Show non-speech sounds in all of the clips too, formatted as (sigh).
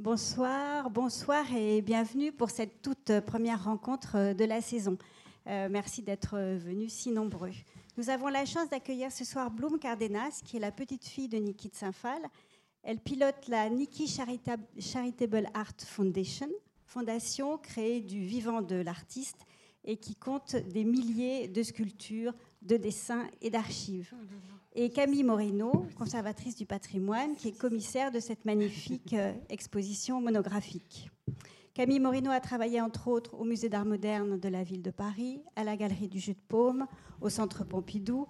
Bonsoir, bonsoir et bienvenue pour cette toute première rencontre de la saison. Euh, merci d'être venus si nombreux. Nous avons la chance d'accueillir ce soir Bloom Cardenas, qui est la petite fille de Niki de Saint-Phal. Elle pilote la Niki Charitable Art Foundation, fondation créée du vivant de l'artiste et qui compte des milliers de sculptures, de dessins et d'archives et Camille Morino, conservatrice du patrimoine, qui est commissaire de cette magnifique euh, exposition monographique. Camille Morino a travaillé entre autres au Musée d'art moderne de la ville de Paris, à la Galerie du Jus de Paume, au Centre Pompidou.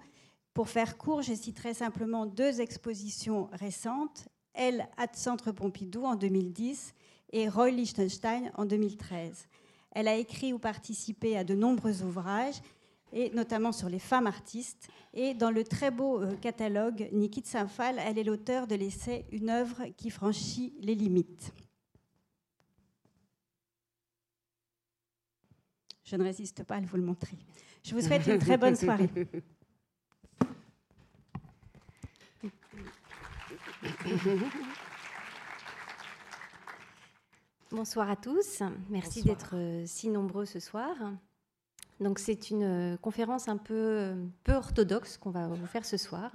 Pour faire court, je citerai simplement deux expositions récentes, elle à Centre Pompidou en 2010 et Roy Lichtenstein en 2013. Elle a écrit ou participé à de nombreux ouvrages et notamment sur les femmes artistes. Et dans le très beau euh, catalogue Niki de Saint-Phal, elle est l'auteur de l'essai Une œuvre qui franchit les limites. Je ne résiste pas à vous le montrer. Je vous souhaite une très bonne soirée. Bonsoir à tous. Merci d'être euh, si nombreux ce soir. Donc c'est une euh, conférence un peu, euh, peu orthodoxe qu'on va vous faire ce soir.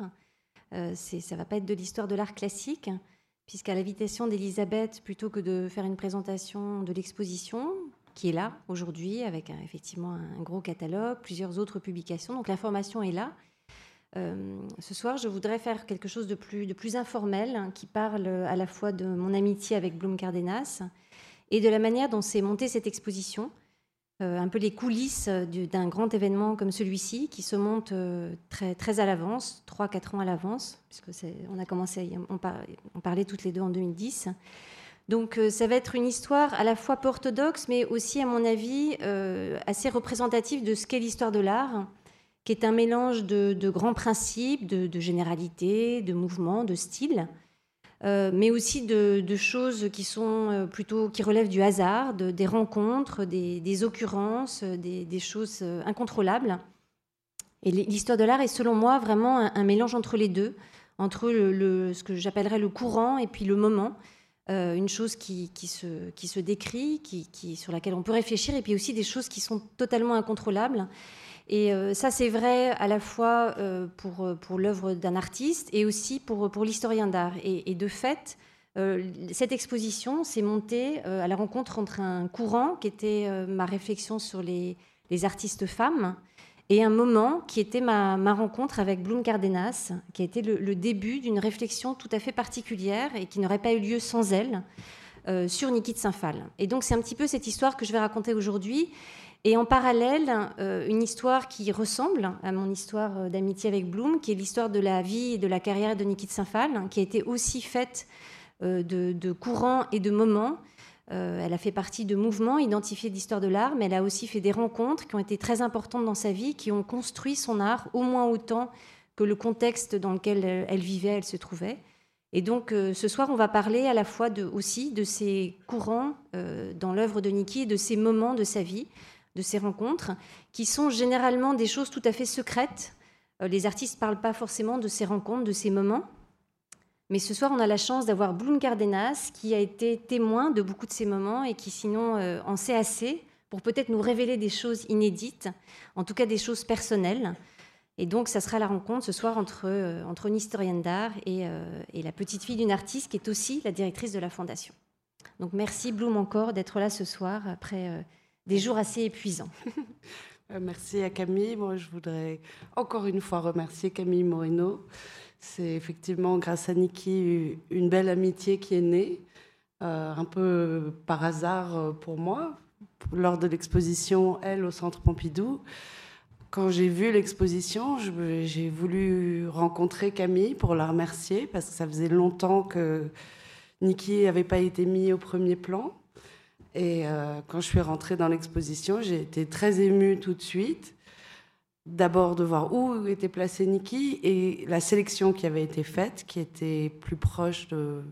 Euh, ça va pas être de l'histoire de l'art classique, puisqu'à l'invitation d'Elisabeth, plutôt que de faire une présentation de l'exposition, qui est là aujourd'hui, avec effectivement un gros catalogue, plusieurs autres publications, donc l'information est là. ce soir, je voudrais faire quelque chose de plus, de plus informel, hein, qui parle à la fois de mon amitié avec Bloom Cardenas et de la manière dont s'est montée cette exposition, euh, un peu les coulisses euh, d'un grand événement comme celui-ci, qui se monte euh, très, très à l'avance, 3-4 ans à l'avance, puisque on a commencé, on, parlait toutes les deux en 2010. Donc ça va être une histoire à la fois orthodoxe, mais aussi, à mon avis, assez représentative de ce qu'est l'histoire de l'art, qui est un mélange de, grands principes, de généralités, de mouvements, de styles. Euh, mais aussi de, choses qui sont euh, plutôt qui relèvent du hasard, des rencontres, des, occurrences, des, choses euh, incontrôlables. Et l'histoire de l'art est selon moi vraiment un, mélange entre les deux, entre ce que j'appellerais le courant et puis le moment. une chose qui, se, qui se, décrit, qui, sur laquelle on peut réfléchir, et puis aussi des choses qui sont totalement incontrôlables. Et euh, ça, c'est vrai à la fois euh, pour, euh, pour l'œuvre d'un artiste et aussi pour, l'historien d'art. Et, de fait, cette exposition s'est montée à la rencontre entre un courant qui était ma réflexion sur les, artistes femmes et un moment qui était ma, rencontre avec Bloom Cardenas, qui a été le, le début d'une réflexion tout à fait particulière et qui n'aurait pas eu lieu sans elle sur Niki de Saint-Phal. Et donc c'est un petit peu cette histoire que je vais raconter aujourd'hui et en parallèle, euh, une histoire qui ressemble à mon histoire euh, d'amitié avec Bloom, qui est l'histoire de la vie et de la carrière de Niki de Saint-Phal, qui a été aussi faite euh, de, courants et de moments. elle a fait partie de mouvements identifiés d'histoire de l'art, mais elle a aussi fait des rencontres qui ont été très importantes dans sa vie, qui ont construit son art au moins autant que le contexte dans lequel elle vivait, elle se trouvait. Et donc ce soir, on va parler à la fois aussi de ces courants dans l'œuvre de Niki et de ces moments de sa vie, de ces rencontres, qui sont généralement des choses tout à fait secrètes. Euh, les artistes ne parlent pas forcément de ces rencontres, de ces moments. Mais ce soir, on a la chance d'avoir Bloom Cardenas, qui a été témoin de beaucoup de ces moments et qui sinon euh, en sait assez pour peut-être nous révéler des choses inédites, en tout cas des choses personnelles. Et donc, ça sera la rencontre ce soir entre, euh, entre une historienne d'art et, et, la petite fille d'une artiste qui est aussi la directrice de la fondation. Donc, merci Bloom encore d'être là ce soir après des jours assez épuisants. (laughs) Euh, merci à Camille. Moi, je voudrais encore une fois remercier Camille Moreno. C'est effectivement grâce à Niki une belle amitié qui est née, euh, un peu par hasard euh, pour moi, lors de l'exposition Elle au Centre Pompidou. Quand j'ai vu l'exposition, j'ai voulu rencontrer Camille pour la remercier parce que ça faisait longtemps que Niki n'avait pas été mis au premier plan. Et euh, quand je suis rentrée dans l'exposition, j'ai été très émue tout de suite. D'abord de voir où était placé Niki et la sélection qui avait été faite, qui était plus proche de,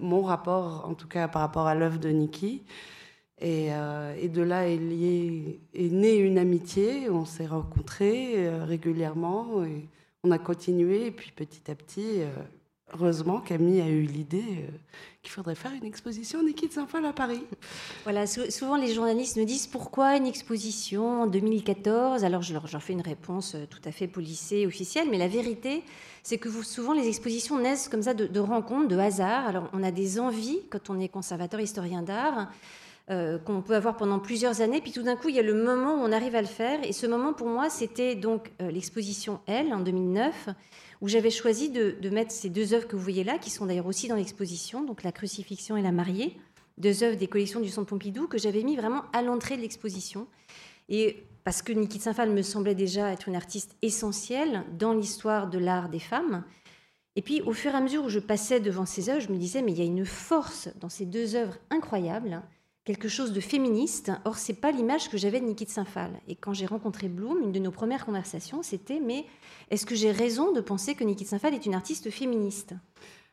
mon rapport, en tout cas par rapport à l'œuvre de Niki. Et, euh, de là est, est née une amitié. On s'est rencontrés euh, régulièrement et on a continué. Et puis petit à petit, heureusement, Camille a eu l'idée qu'il faudrait faire une exposition Niki de Saint-Paul à Paris. Voilà, souvent les journalistes nous disent pourquoi une exposition en 2014 Alors je leur, fais une réponse euh, tout à fait polissée, officielle, mais la vérité, c'est que souvent les expositions naissent comme ça de, de, rencontres, de hasard. Alors on a des envies quand on est conservateur, historien d'art. Euh, qu'on peut avoir pendant plusieurs années, puis tout d'un coup, il y a le moment où on arrive à le faire. Et ce moment, pour moi, c'était donc l'exposition Elle en 2009, où j'avais choisi de, mettre ces deux œuvres que vous voyez là, qui sont d'ailleurs aussi dans l'exposition, donc La crucifixion et La mariée, deux œuvres des collections du Centre Pompidou, que j'avais mis vraiment à l'entrée de l'exposition. Et parce que Niki de Saint-Phal me semblait déjà être une artiste essentielle dans l'histoire de l'art des femmes. Et puis, au fur et à mesure où je passais devant ces œuvres, je me disais, mais il y a une force dans ces deux œuvres incroyables, quelque chose de féministe. Or, c'est pas l'image que j'avais de Niki de Saint-Phal. Et quand j'ai rencontré Bloom, une de nos premières conversations, c'était, mais est-ce que j'ai raison de penser que Niki Saint-Phal est une artiste féministe?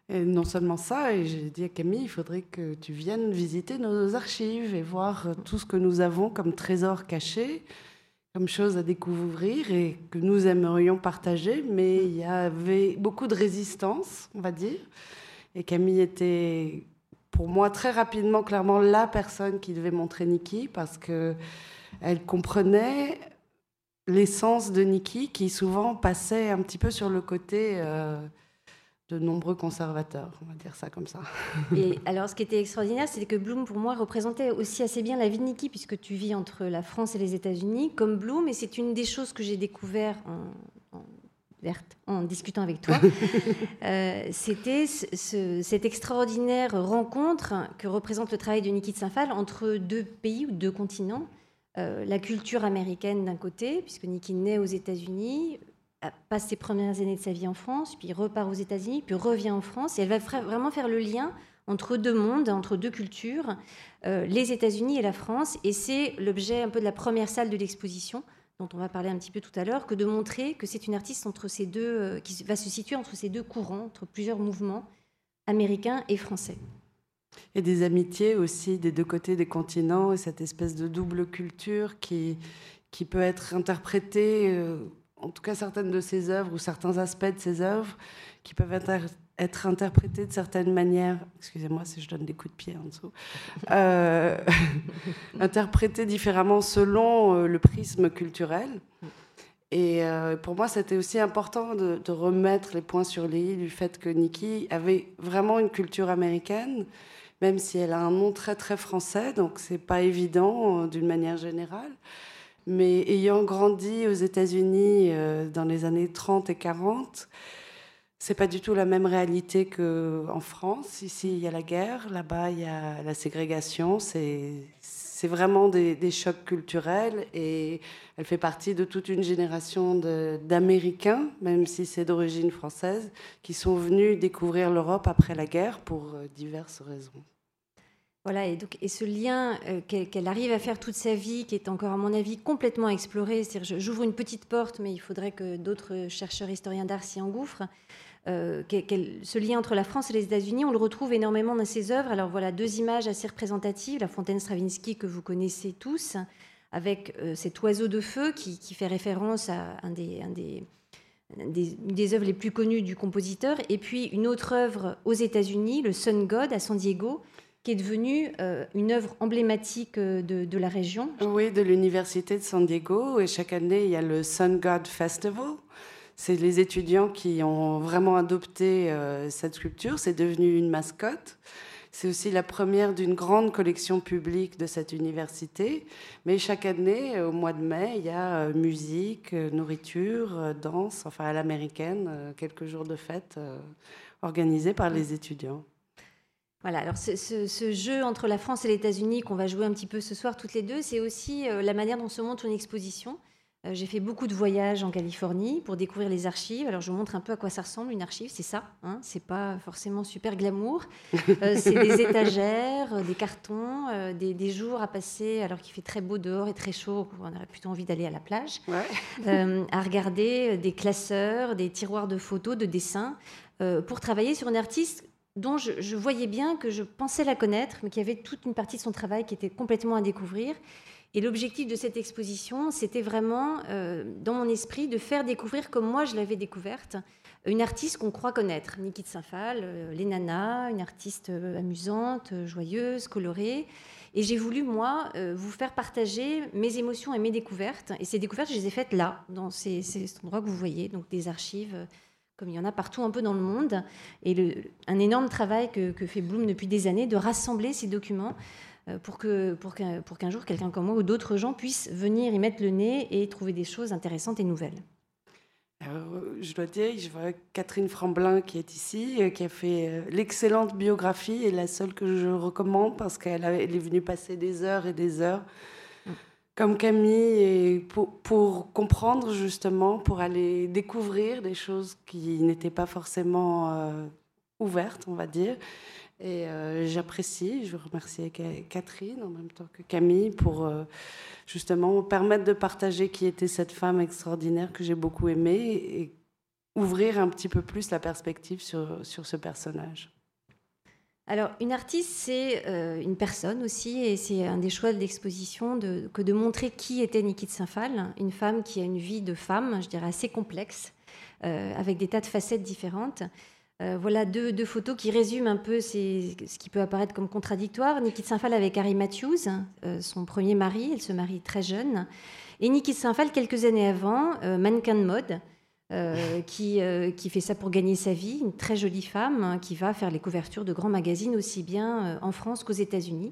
Et non seulement ça, et j'ai dit à Camille, il faudrait que tu viennes visiter nos archives et voir tout ce que nous avons comme trésors cachés, comme choses à découvrir et que nous aimerions partager, mais il y avait beaucoup de résistance, on va dire. Et Camille était, pour moi, très rapidement, clairement, la personne qui devait montrer Niki parce que elle comprenait l'essence de Niki qui souvent passait un petit peu sur le côté euh, de nombreux conservateurs, on va dire ça comme ça. Et (laughs) alors, ce qui était extraordinaire, c'est que Bloom, pour moi, représentait aussi assez bien la vie de Niki, puisque tu vis entre la France et les États-Unis, comme Bloom, et c'est une des choses que j'ai découvert en, verte, en discutant avec toi. (laughs) Euh, c'était cette extraordinaire rencontre que représente le travail de Niki de Saint-Phal entre deux pays ou deux continents. Euh, la culture américaine d'un côté, puisque Nikki naît aux États-Unis, passe ses premières années de sa vie en France, puis repart aux États-Unis, puis revient en France. Et elle va vraiment faire le lien entre deux mondes, entre deux cultures, euh, les États-Unis et la France. Et c'est l'objet un peu de la première salle de l'exposition, dont on va parler un petit peu tout à l'heure, que de montrer que c'est une artiste entre ces deux, euh, qui va se situer entre ces deux courants, entre plusieurs mouvements américains et français. Et des amitiés aussi des deux côtés des continents, et cette espèce de double culture qui, qui peut être interprétée, euh, en tout cas certaines de ses œuvres ou certains aspects de ses œuvres, qui peuvent être, être interprétés de certaines manières, excusez-moi si je donne des coups de pied en dessous, euh, (laughs) interprétés différemment selon euh, le prisme culturel. Et pour moi, c'était aussi important de, remettre les points sur les i du fait que Nikki avait vraiment une culture américaine, même si elle a un nom très très français, donc c'est pas évident euh, d'une manière générale. Mais ayant grandi aux États-Unis euh, dans les années 30 et 40, c'est pas du tout la même réalité qu'en France. Ici, il y a la guerre, là-bas, il y a la ségrégation. C'est vraiment des, des, chocs culturels et elle fait partie de toute une génération d'Américains, même si c'est d'origine française, qui sont venus découvrir l'Europe après la guerre pour euh, diverses raisons. Voilà, et, donc, et ce lien euh, qu'elle arrive à faire toute sa vie, qui est encore, à mon avis, complètement exploré, c'est-à-dire j'ouvre une petite porte, mais il faudrait que d'autres chercheurs historiens d'art s'y engouffrent. Euh, ce lien entre la France et les États-Unis, on le retrouve énormément dans ses œuvres. Alors voilà, deux images assez représentatives. La fontaine Stravinsky que vous connaissez tous, avec euh, cet oiseau de feu qui, fait référence à un des, des, des, œuvres les plus connues du compositeur. Et puis une autre œuvre aux États-Unis, le Sun God à San Diego, qui est devenue euh, une œuvre emblématique euh, de, la région. Oui, de l'Université de San Diego. Et chaque année, il y a le Sun God Festival. C'est les étudiants qui ont vraiment adopté euh, cette sculpture. C'est devenu une mascotte. C'est aussi la première d'une grande collection publique de cette université. Mais chaque année, au mois de mai, il y a musique, nourriture, danse, enfin à l'américaine, quelques jours de fête organisés par les étudiants. Voilà, alors ce, jeu entre la France et les États-Unis qu'on va jouer un petit peu ce soir toutes les deux, c'est aussi euh, la manière dont se montre une exposition. Euh, j'ai fait beaucoup de voyages en Californie pour découvrir les archives. Alors je vous montre un peu à quoi ça ressemble une archive, c'est ça. Hein c'est pas forcément super glamour. (laughs) Euh, c'est des étagères, des cartons, des, jours à passer alors qu'il fait très beau dehors et très chaud. On aurait plutôt envie d'aller à la plage. à regarder des classeurs, des tiroirs de photos, de dessins pour travailler sur une artiste dont je, voyais bien que je pensais la connaître, mais qu'il y avait toute une partie de son travail qui était complètement à découvrir. Et l'objectif de cette exposition, c'était vraiment, euh, dans mon esprit, de faire découvrir comme moi je l'avais découverte, une artiste qu'on croit connaître, Niki de Saint-Phal, une artiste amusante, joyeuse, colorée. Et j'ai voulu, moi, vous faire partager mes émotions et mes découvertes. Et ces découvertes, je les ai faites là, dans ces, ces endroits que vous voyez, donc des archives comme il y en a partout un peu dans le monde, et un énorme travail que, fait Bloom depuis des années de rassembler ces documents euh, pour qu'un pour qu'un jour quelqu'un comme moi ou d'autres gens puissent venir y mettre le nez et trouver des choses intéressantes et nouvelles. je dois dire, je vois Catherine Franblin qui est ici, euh, qui a fait euh, l'excellente biographie et la seule que je recommande parce qu'elle est venue passer des heures et des heures comme Camille, et pour, comprendre justement, pour aller découvrir des choses qui n'étaient pas forcément euh, ouvertes, on va dire. Et euh, j'apprécie, je remercie Catherine en même temps que Camille pour euh, justement permettre de partager qui était cette femme extraordinaire que j'ai beaucoup aimée et ouvrir un petit peu plus la perspective sur, sur ce personnage. Alors, une artiste, c'est euh, une personne aussi, et c'est un des choix de l'exposition que de montrer qui était Niki de Saint-Phal, une femme qui a une vie de femme, je dirais assez complexe, euh, avec des tas de facettes différentes. Euh, voilà deux, photos qui résument un peu ce qui peut apparaître comme contradictoire. Niki de Saint-Phal avec Harry Matthews, son premier mari, elle se marie très jeune. Et Niki de Saint-Phal, quelques années avant, mannequin de mode, euh, qui, euh, qui, fait ça pour gagner sa vie, une très jolie femme hein, qui va faire les couvertures de grands magazines aussi bien euh, en France qu'aux États-Unis,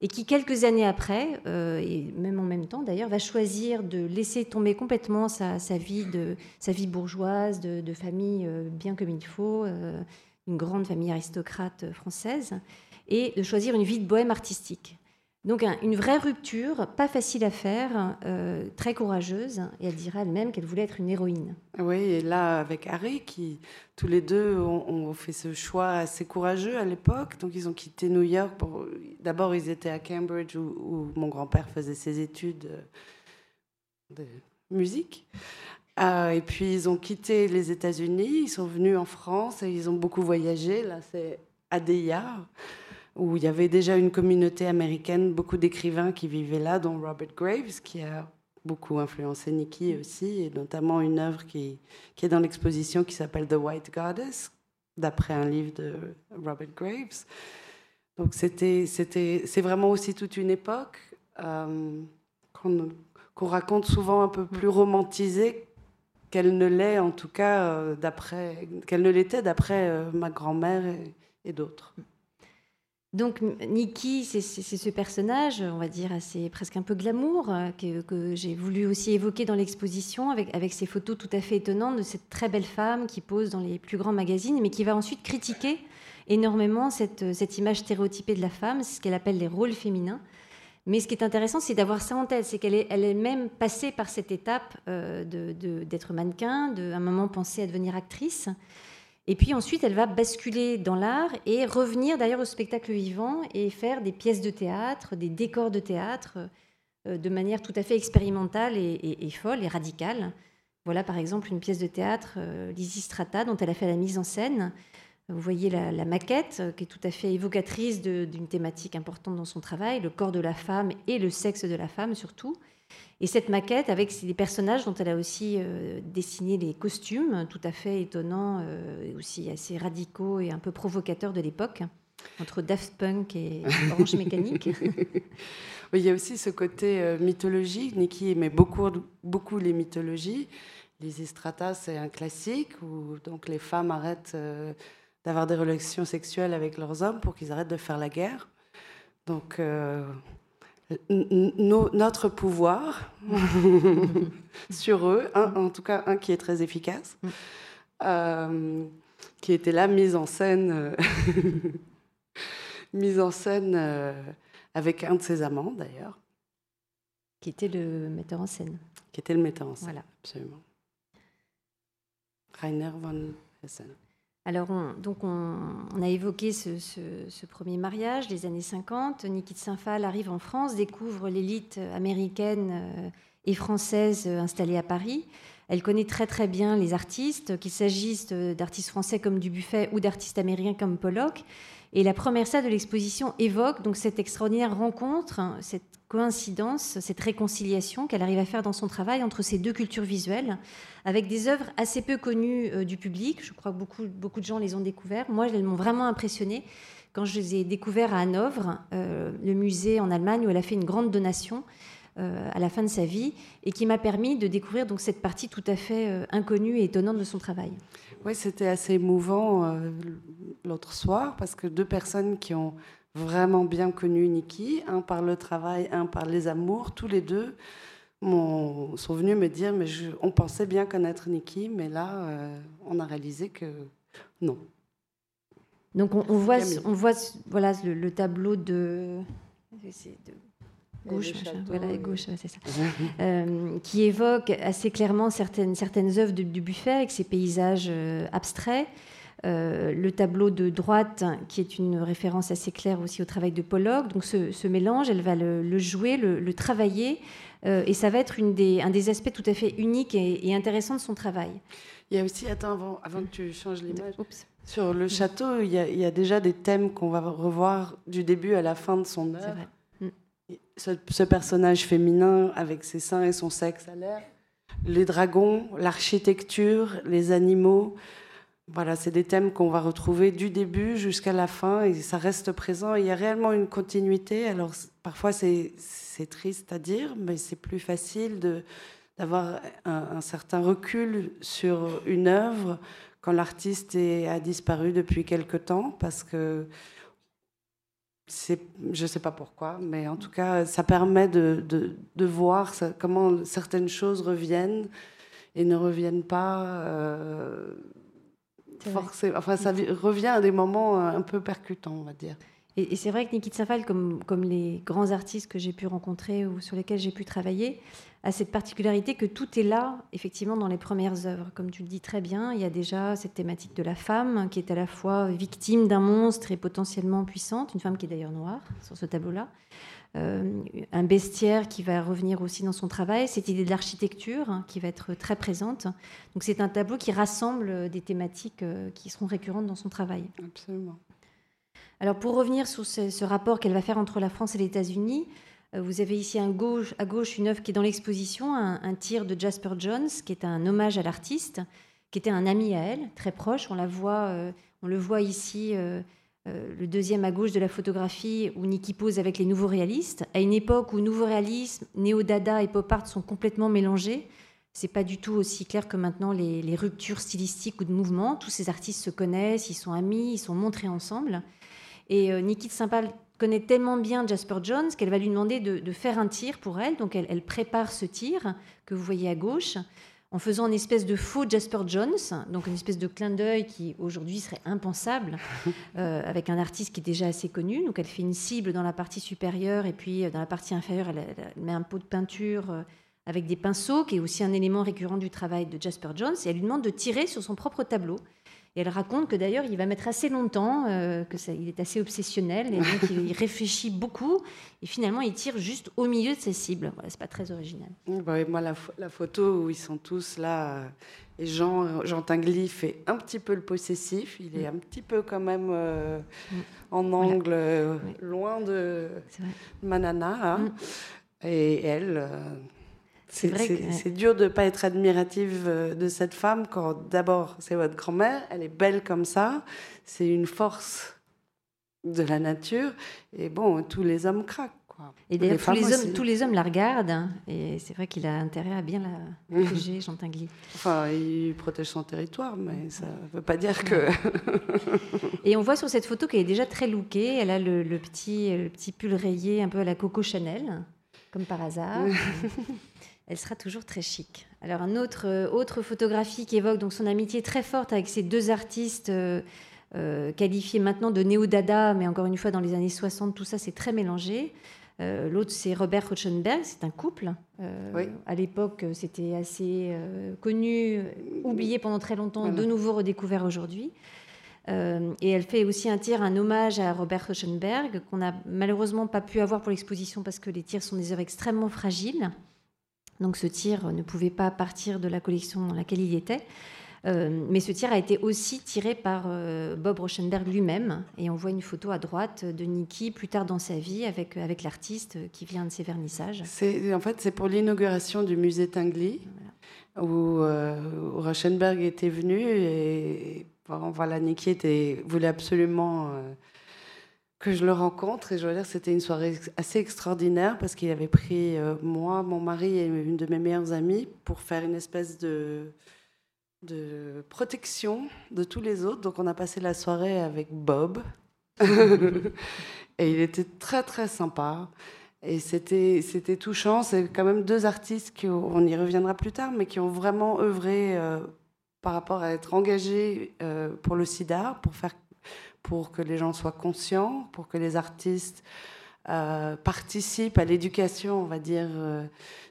et qui quelques années après, et même en même temps d'ailleurs, va choisir de laisser tomber complètement sa, sa vie, de, sa vie bourgeoise, de, de famille bien comme il faut, une grande famille aristocrate française, et de choisir une vie de bohème artistique. Donc une vraie rupture, pas facile à faire, euh, très courageuse, et elle dira elle-même qu'elle voulait être une héroïne. Oui, et là avec Harry, qui tous les deux ont, fait ce choix assez courageux à l'époque, donc ils ont quitté New York. D'abord ils étaient à Cambridge où, mon grand-père faisait ses études de musique. Euh, et puis ils ont quitté les États-Unis, ils sont venus en France et ils ont beaucoup voyagé. Là c'est Adeya où il y avait déjà une communauté américaine, beaucoup d'écrivains qui vivaient là, dont Robert Graves, qui a beaucoup influencé Nikki aussi, et notamment une œuvre qui, est dans l'exposition qui s'appelle The White Goddess, d'après un livre de Robert Graves. Donc c'est vraiment aussi toute une époque euh, qu'on, raconte souvent un peu plus romantisée qu'elle ne l'est, en tout cas, euh, d'après, qu'elle ne l'était d'après euh, ma grand-mère et d'autres. Donc Nikki, c'est ce personnage, on va dire, assez, presque un peu glamour, euh, que, j'ai voulu aussi évoquer dans l'exposition, avec, avec ces photos tout à fait étonnantes de cette très belle femme qui pose dans les plus grands magazines, mais qui va ensuite critiquer énormément cette, cette image stéréotypée de la femme, ce qu'elle appelle les rôles féminins. Mais ce qui est intéressant, c'est d'avoir ça en tête, c'est qu'elle est, elle est même passée par cette étape euh, d'être mannequin, d'un moment penser à devenir actrice. Et puis ensuite, elle va basculer dans l'art et revenir d'ailleurs au spectacle vivant et faire des pièces de théâtre, des décors de théâtre euh, de manière tout à fait expérimentale et, folle et radicale. Voilà par exemple une pièce de théâtre, euh, Strata, dont elle a fait la mise en scène. Vous voyez la, maquette, euh, qui est tout à fait évocatrice d'une thématique importante dans son travail, le corps de la femme et le sexe de la femme surtout. Et cette maquette, avec des personnages dont elle a aussi euh, dessiné les costumes, tout à fait étonnants, euh, aussi assez radicaux et un peu provocateurs de l'époque, entre Daft Punk et Orange Mécanique. (laughs) il y a aussi ce côté mythologique. Nikki aimait beaucoup, les mythologies. Les Strata, c'est un classique où donc les femmes arrêtent d'avoir des relations sexuelles avec leurs hommes pour qu'ils arrêtent de faire la guerre. Donc notre pouvoir (laughs) sur eux, en tout cas un qui est très efficace, euh, qui était là, mise en scène, euh, (laughs) mise en scène euh, avec un de ses amants d'ailleurs. Qui était le metteur en scène. Qui était le metteur en scène, voilà. absolument. Rainer von Hessen. Alors, on, donc on, a évoqué ce, premier mariage, les années 50. Niki de Saint-Phal arrive en France, découvre l'élite américaine euh, et française installée à Paris. Elle connaît très très bien les artistes, qu'il s'agisse d'artistes français comme Dubuffet ou d'artistes américains comme Pollock. Et la première salle de l'exposition évoque donc cette extraordinaire rencontre, cette coïncidence, cette réconciliation qu'elle arrive à faire dans son travail entre ces deux cultures visuelles, avec des œuvres assez peu connues euh, du public. Je crois que beaucoup, beaucoup de gens les ont découvertes. Moi, elles m'ont vraiment impressionnée quand je les ai découvertes à Hanovre, euh, le musée en Allemagne, où elle a fait une grande donation euh, à la fin de sa vie, et qui m'a permis de découvrir donc cette partie tout à fait inconnue et étonnante de son travail. Oui, c'était assez émouvant euh, l'autre soir parce que deux personnes qui ont vraiment bien connu Niki, un par le travail, un par les amours, tous les deux sont venus me dire mais on pensait bien connaître Niki, mais là euh, on a réalisé que non. Donc on, voit, on voit voilà le, tableau de, de gauche, voilà, gauche, c'est ça, (laughs) euh, qui évoque assez clairement certaines, certaines œuvres de, du Buffet avec ses paysages euh, abstraits. Euh, le tableau de droite, qui est une référence assez claire aussi au travail de Pollock. Donc ce, mélange, elle va le, jouer, le, travailler, et ça va être une des, un des aspects tout à fait uniques et, intéressants de son travail. Il y a aussi, attends, avant, avant que tu changes l'image, sur le château, il y, a, il y, a, déjà des thèmes qu'on va revoir du début à la fin de son œuvre ce, personnage féminin avec ses seins et son sexe à l'air, les dragons, l'architecture, les animaux. Voilà, c'est des thèmes qu'on va retrouver du début jusqu'à la fin et ça reste présent. Il y a réellement une continuité. Alors parfois c'est triste à dire, mais c'est plus facile d'avoir un, un, certain recul sur une œuvre quand l'artiste a disparu depuis quelque temps parce que je ne sais pas pourquoi, mais en tout cas, ça permet de, de, voir comment certaines choses reviennent et ne reviennent pas euh, forcément. Enfin, ça revient à des moments un peu percutants, on va dire. Et, c'est vrai que Nikita Safal, comme, comme les grands artistes que j'ai pu rencontrer ou sur lesquels j'ai pu travailler, a cette particularité que tout est là, effectivement, dans les premières œuvres. Comme tu le dis très bien, il y a déjà cette thématique de la femme qui est à la fois victime d'un monstre et potentiellement puissante, une femme qui est d'ailleurs noire sur ce tableau-là. Euh, un bestiaire qui va revenir aussi dans son travail, cette idée de l'architecture hein, qui va être très présente. Donc c'est un tableau qui rassemble des thématiques euh, qui seront récurrentes dans son travail. Absolument. Alors pour revenir sur ce, rapport qu'elle va faire entre la France et les États-Unis, euh, vous avez ici à gauche, une œuvre qui est dans l'exposition, un, tir de Jasper Jones, qui est un hommage à l'artiste, qui était un ami à elle, très proche. On, la voit, euh, on le voit ici, euh, le deuxième à gauche de la photographie, où Nikki pose avec les nouveaux réalistes, à une époque où nouveau réalisme, néo-dada et pop art sont complètement mélangés. C'est pas du tout aussi clair que maintenant les, ruptures stylistiques ou de mouvement. Tous ces artistes se connaissent, ils sont amis, ils sont montrés ensemble. Et euh, Nikki Sampal connaît tellement bien Jasper Jones qu'elle va lui demander de, faire un tir pour elle. Donc elle, prépare ce tir que vous voyez à gauche en faisant une espèce de faux Jasper Jones, donc une espèce de clin d'œil qui aujourd'hui serait impensable (laughs) euh, avec un artiste qui est déjà assez connu. Donc elle fait une cible dans la partie supérieure et puis euh, dans la partie inférieure elle, met un pot de peinture avec des pinceaux qui est aussi un élément récurrent du travail de Jasper Jones et elle lui demande de tirer sur son propre tableau. Et elle raconte que d'ailleurs, il va mettre assez longtemps, euh, que ça, il est assez obsessionnel, et donc il, réfléchit beaucoup, et finalement, il tire juste au milieu de ses cibles. Voilà, c'est pas très original. Bah moi, la, la, photo où ils sont tous là, euh, et Jean, Jean Tinguely fait un petit peu le possessif, il est mm. un petit peu quand même euh, mm. en angle, loin de Manana, hein. mm. et elle c'est vrai que c'est dur de ne pas être admirative euh, de cette femme quand d'abord c'est votre grand-mère, elle est belle comme ça, c'est une force de la nature et bon, tous les hommes craquent. Quoi. Et d'ailleurs, tous, les hommes, tous les hommes la regardent hein, et c'est vrai qu'il a intérêt à bien la protéger, (laughs) Jean Tinguely. Enfin, il protège son territoire, mais ça ne veut pas dire que. (laughs) et on voit sur cette photo qu'elle est déjà très lookée. Elle a le, le, petit, le petit pull rayé un peu à la Coco Chanel, comme par hasard. (laughs) elle sera toujours très chic. Alors, une autre, euh, autre photographie qui évoque donc son amitié très forte avec ces deux artistes euh, euh, qualifiés maintenant de néo-dada, mais encore une fois, dans les années 60, tout ça, c'est très mélangé. L'autre, c'est Robert Rauschenberg, c'est un couple. À l'époque, c'était assez connu, oublié pendant très longtemps, de nouveau redécouvert aujourd'hui. et elle fait aussi un tir, un hommage à Robert Rauschenberg, qu'on n'a malheureusement pas pu avoir pour l'exposition parce que les tirs sont des œuvres extrêmement fragiles. Donc ce tir ne pouvait pas partir de la collection dans laquelle il était. Euh, mais ce tir a été aussi tiré par euh, Bob Rauschenberg lui-même. Et on voit une photo à droite de Niki plus tard dans sa vie avec, avec l'artiste qui vient de ses vernissages. En fait, c'est pour l'inauguration du musée Tinguely, où, euh, était venu. Et voilà, Niki était, voulait absolument que je le rencontre. Et je veux dire, c'était une soirée assez extraordinaire parce qu'il avait pris moi, mon mari et une de mes meilleures amies pour faire une espèce de de protection de tous les autres. Donc on a passé la soirée avec Bob. (laughs) et il était très très sympa. Et c'était, c'était touchant. C'est quand même deux artistes qui, on y reviendra plus tard, mais qui ont vraiment œuvré euh, par rapport à être engagés euh, pour le sida, pour, faire, pour que les gens soient conscients, pour que les artistes euh, participent à l'éducation, on va dire,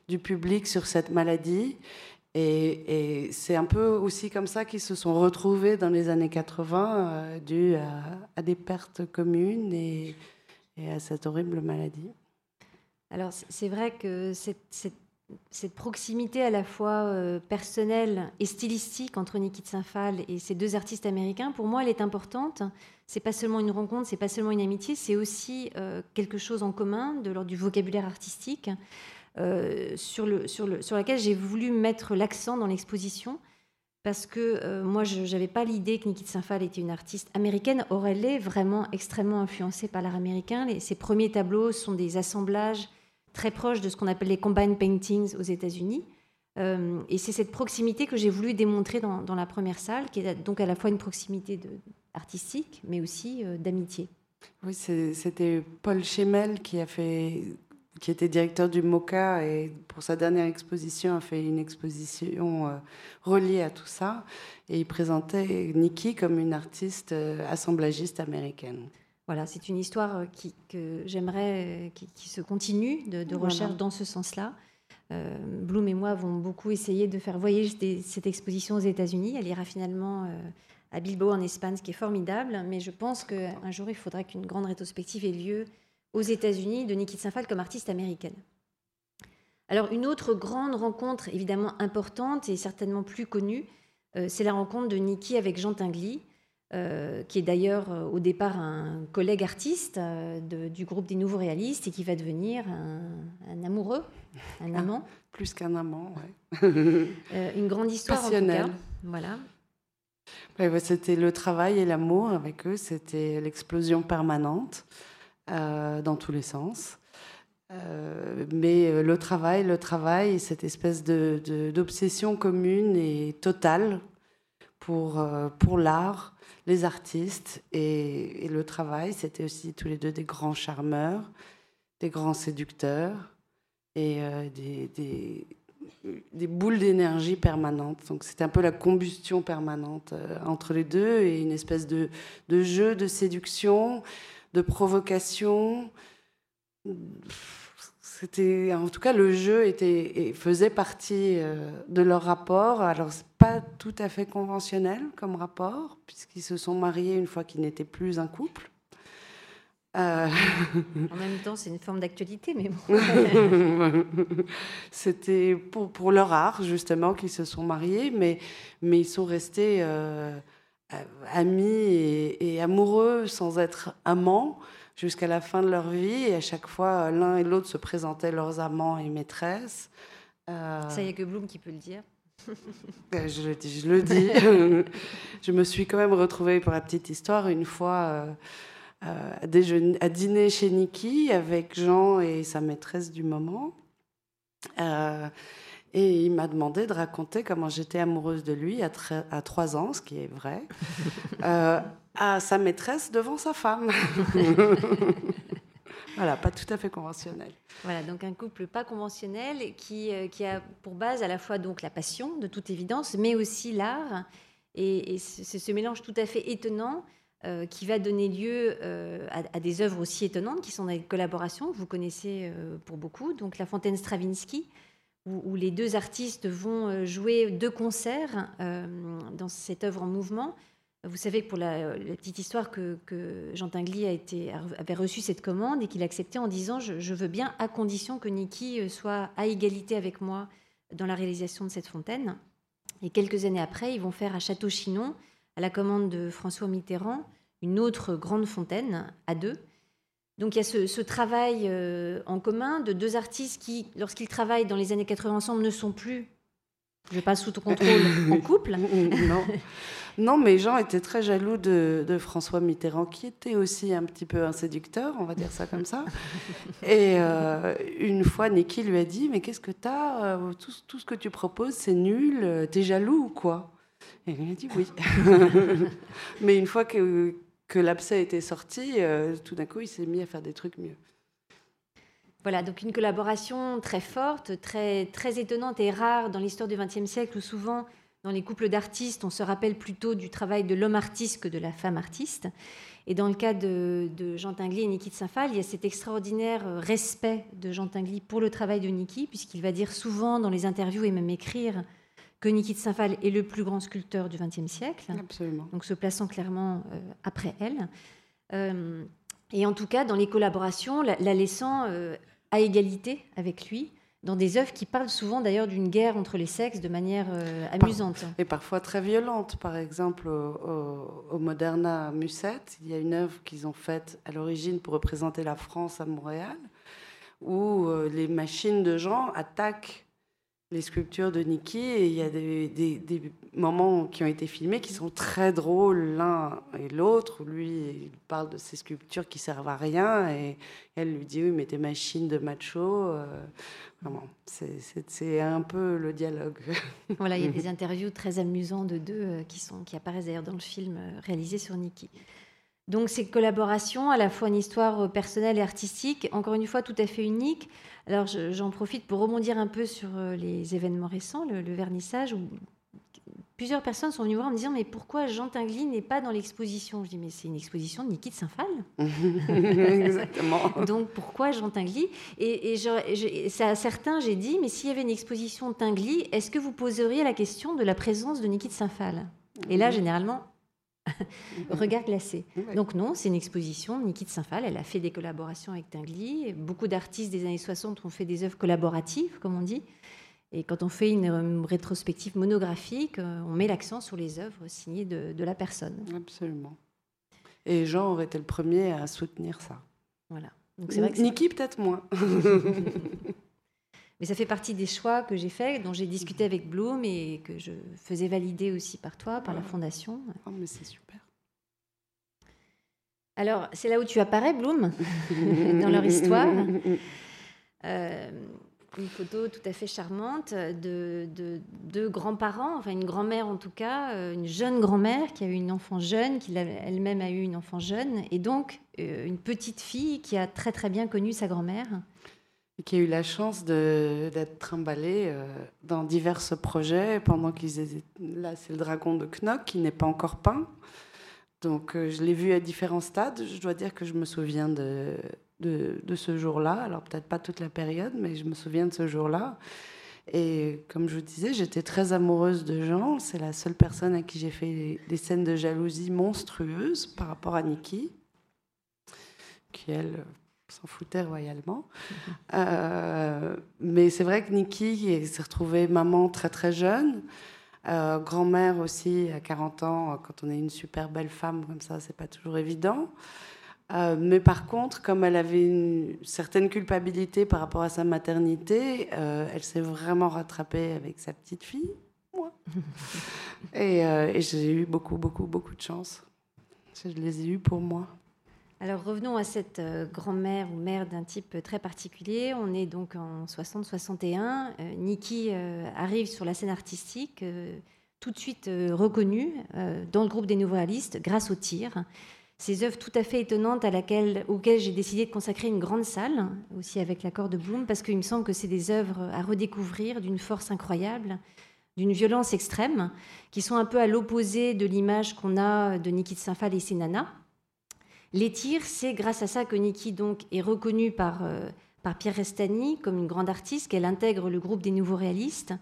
du public sur cette maladie. Et, c'est un peu aussi comme ça qu'ils se sont retrouvés dans les années 80, euh, dû à, des pertes communes et, à cette horrible maladie. Alors c'est vrai que cette, proximité à la fois euh, personnelle et stylistique entre Nikit Saint-Phal et ces deux artistes américains, pour moi, elle est importante. C'est pas seulement une rencontre, c'est pas seulement une amitié, c'est aussi euh, quelque chose en commun de l'ordre du vocabulaire artistique. Euh, sur, le, sur, le, sur laquelle j'ai voulu mettre l'accent dans l'exposition. Parce que euh, moi, je n'avais pas l'idée que Nikita Saint-Phal était une artiste américaine. Or, elle est vraiment extrêmement influencée par l'art américain. ses premiers tableaux sont des assemblages très proches de ce qu'on appelle les combined paintings aux États-Unis. Et c'est cette proximité que j'ai voulu démontrer dans, dans, la première salle, qui est donc à la fois une proximité de, artistique, mais aussi d'amitié. Oui, c'était Paul Schemel qui a fait qui était directeur du MOCA et pour sa dernière exposition a fait une exposition euh, reliée à tout ça. Et il présentait Nikki comme une artiste euh, assemblagiste américaine. Voilà, c'est une histoire euh, qui, que j'aimerais qui, se continue de, recherche dans ce sens-là. Bloom et moi avons beaucoup essayé de faire voyager cette exposition aux États-Unis. Elle ira finalement à Bilbao en Espagne, ce qui est formidable. Mais je pense qu'un jour, il faudra qu'une grande rétrospective ait lieu aux États-Unis de Nikki Saint-Phal comme artiste américaine. Alors une autre grande rencontre évidemment importante et certainement plus connue, euh, c'est la rencontre de Nikki avec Jean Tinguely, euh, qui est d'ailleurs euh, au départ un collègue artiste du groupe des Nouveaux Réalistes et qui va devenir un, amoureux, un ah, amant. plus qu'un amant, ouais. une grande histoire Passionnelle. en tout cas. Voilà. C'était le travail et l'amour avec eux, c'était l'explosion permanente. Euh, dans tous les sens. Euh, mais euh, le travail, le travail, cette espèce d'obsession commune et totale pour, pour l'art, les artistes et, le travail, c'était aussi tous les deux des grands charmeurs, des grands séducteurs et des, des, boules d'énergie permanentes. Donc c'était un peu la combustion permanente entre les deux et une espèce de, de jeu de séduction de provocation. C'était, en tout cas, le jeu était, faisait partie euh, de leur rapport. Alors, c'est pas tout à fait conventionnel comme rapport, puisqu'ils se sont mariés une fois qu'ils n'étaient plus un couple. Euh, en même temps, c'est une forme d'actualité, mais bon. (laughs) C'était pour, pour, leur art, justement, qu'ils se sont mariés, mais, mais ils sont restés. Euh, euh, amis et, amoureux sans être amants jusqu'à la fin de leur vie. Et à chaque fois, l'un et l'autre se présentaient leurs amants et maîtresses. Euh, Ça, il n'y a que Bloom qui peut le dire. (laughs) Ben, je le dis. Je, le dis. (laughs) je me suis quand même retrouvée, pour la petite histoire, une fois à, déjeuner, à dîner chez Niki avec Jean et sa maîtresse du moment. Et il m'a demandé de raconter comment j'étais amoureuse de lui à, à trois ans, ce qui est vrai, (laughs) euh, à sa maîtresse devant sa femme. (laughs) voilà, pas tout à fait conventionnel. Voilà, donc un couple pas conventionnel qui, euh, qui a pour base à la fois donc la passion, de toute évidence, mais aussi l'art. Et, c'est ce mélange tout à fait étonnant euh, qui va donner lieu à, à, des œuvres aussi étonnantes qui sont des collaborations que vous connaissez pour beaucoup. Donc La Fontaine Stravinsky, où, les deux artistes vont euh, jouer deux concerts euh, dans cette œuvre en mouvement. Vous savez pour la, petite histoire que, Jean Tinguely a été, avait reçu cette commande et qu'il acceptait en disant je, veux bien à condition que Niki euh, soit à égalité avec moi dans la réalisation de cette fontaine. Et quelques années après, ils vont faire à Château-Chinon, à la commande de François Mitterrand, une autre grande fontaine à deux. Donc il y a ce, travail euh, en commun de deux artistes qui, lorsqu'ils travaillent dans les années 80 ensemble, ne sont plus, je passe sous ton contrôle, (laughs) en couple. non. non, mais Jean était très jaloux de, François Mitterrand, qui était aussi un petit peu un séducteur, on va dire ça comme ça. (laughs) Et euh, une fois, Niki lui a dit, mais qu'est-ce que t'as euh, tout, tout ce que tu proposes, c'est nul, t'es jaloux ou quoi? Et il a dit oui. (laughs) mais une fois que, que l'abcès était sorti, euh, tout d'un coup, il s'est mis à faire des trucs mieux. Voilà, donc une collaboration très forte, très, très étonnante et rare dans l'histoire du XXe siècle, où souvent, dans les couples d'artistes, on se rappelle plutôt du travail de l'homme artiste que de la femme artiste. Et dans le cas de, de Jean Tinguely et Niki de Saint-Phal, il y a cet extraordinaire respect de Jean Tinguely pour le travail de Niki, puisqu'il va dire souvent dans les interviews et même écrire que Niki de Saint-Phal est le plus grand sculpteur du XXe siècle. Absolument. Donc se plaçant clairement euh, après elle. Euh, et en tout cas, dans les collaborations, la, laissant euh, à égalité avec lui, dans des œuvres qui parlent souvent d'ailleurs d'une guerre entre les sexes de manière amusante. Et parfois très violente. Par exemple, au, au, Moderna Musette, il y a une œuvre qu'ils ont faite à l'origine pour représenter la France à Montréal, où les machines de gens attaquent les sculptures de Niki et il y a des, moments qui ont été filmés qui sont très drôles l'un et l'autre. Lui, il parle de ses sculptures qui servent à rien et elle lui dit oui mais tes machines de macho. Euh, vraiment, c'est un peu le dialogue. (laughs) Voilà, il y a des interviews très amusantes de deux euh, qui, sont, qui apparaissent d'ailleurs dans le film euh, réalisé sur Niki. Donc ces collaborations, à la fois une histoire personnelle et artistique, encore une fois tout à fait unique. Alors j'en profite pour rebondir un peu sur euh, les événements récents, le, vernissage, où plusieurs personnes sont venues voir en me disant mais pourquoi Jean Tinguely n'est pas dans l'exposition? Je dis mais c'est une exposition de Niki de Saint-Phal. (laughs) Exactement. Donc pourquoi Jean Tinguely? Et, et à certains j'ai dit mais s'il y avait une exposition de Tinguely, est-ce que vous poseriez la question de la présence de Niki de Saint-Phal? Et là généralement (laughs) regard glacé. Donc non, c'est une exposition. Niki de Saint-Phal, elle a fait des collaborations avec Tinguely. Beaucoup d'artistes des années 60 ont fait des œuvres collaboratives, comme on dit. Et quand on fait une rétrospective monographique, euh, on met l'accent sur les œuvres signées de, la personne. Absolument. Et Jean aurait été le premier à soutenir ça. Voilà. Donc c'est vrai que Niki peut-être moins. (laughs) Mais ça fait partie des choix que j'ai faits, dont j'ai discuté avec Bloom et que je faisais valider aussi par toi, par la fondation. Oh, mais c'est super. Alors, c'est là où tu apparais, Bloom, (laughs) dans leur histoire. (laughs) Euh, une photo tout à fait charmante de deux grands-parents, enfin une grand-mère en tout cas, euh, une jeune grand-mère qui a eu une enfant jeune, qui elle-même a eu une enfant jeune, et donc euh, une petite fille qui a très très bien connu sa grand-mère qui a eu la chance d'être trimballé euh, dans divers projets pendant qu'ils étaient là. C'est le dragon de Knock qui n'est pas encore peint. Donc euh, je l'ai vu à différents stades. Je dois dire que je me souviens de, de, de ce jour-là. Alors peut-être pas toute la période, mais je me souviens de ce jour-là. Et comme je vous disais, j'étais très amoureuse de Jean. C'est la seule personne à qui j'ai fait des scènes de jalousie monstrueuses par rapport à Nikki, qui elle s'en foutait royalement. Euh, mais c'est vrai que Nikki s'est retrouvée maman très très jeune, euh, grand-mère aussi à 40 ans. Quand on est une super belle femme comme ça, c'est pas toujours évident. Euh, mais par contre, comme elle avait une certaine culpabilité par rapport à sa maternité, elle s'est vraiment rattrapée avec sa petite fille, moi. et, et j'ai eu beaucoup, beaucoup, beaucoup de chance. Je les ai eues pour moi. Alors revenons à cette euh, grand-mère ou mère d'un type très particulier. On est donc en 60-61. Euh, euh, arrive sur la scène artistique, tout de suite reconnue dans le groupe des nouveaux réalistes grâce au tir. Ces œuvres tout à fait étonnantes auxquelles j'ai décidé de consacrer une grande salle, aussi avec l'accord de Bloom, parce qu'il me semble que c'est des œuvres à redécouvrir d'une force incroyable, d'une violence extrême, qui sont un peu à l'opposé de l'image qu'on a de Nikki de Saint-Phal et ses nanas les tirs, c'est grâce à ça que Niki donc est reconnue par, euh, par Pierre Restani comme une grande artiste, qu'elle intègre le groupe des nouveaux réalistes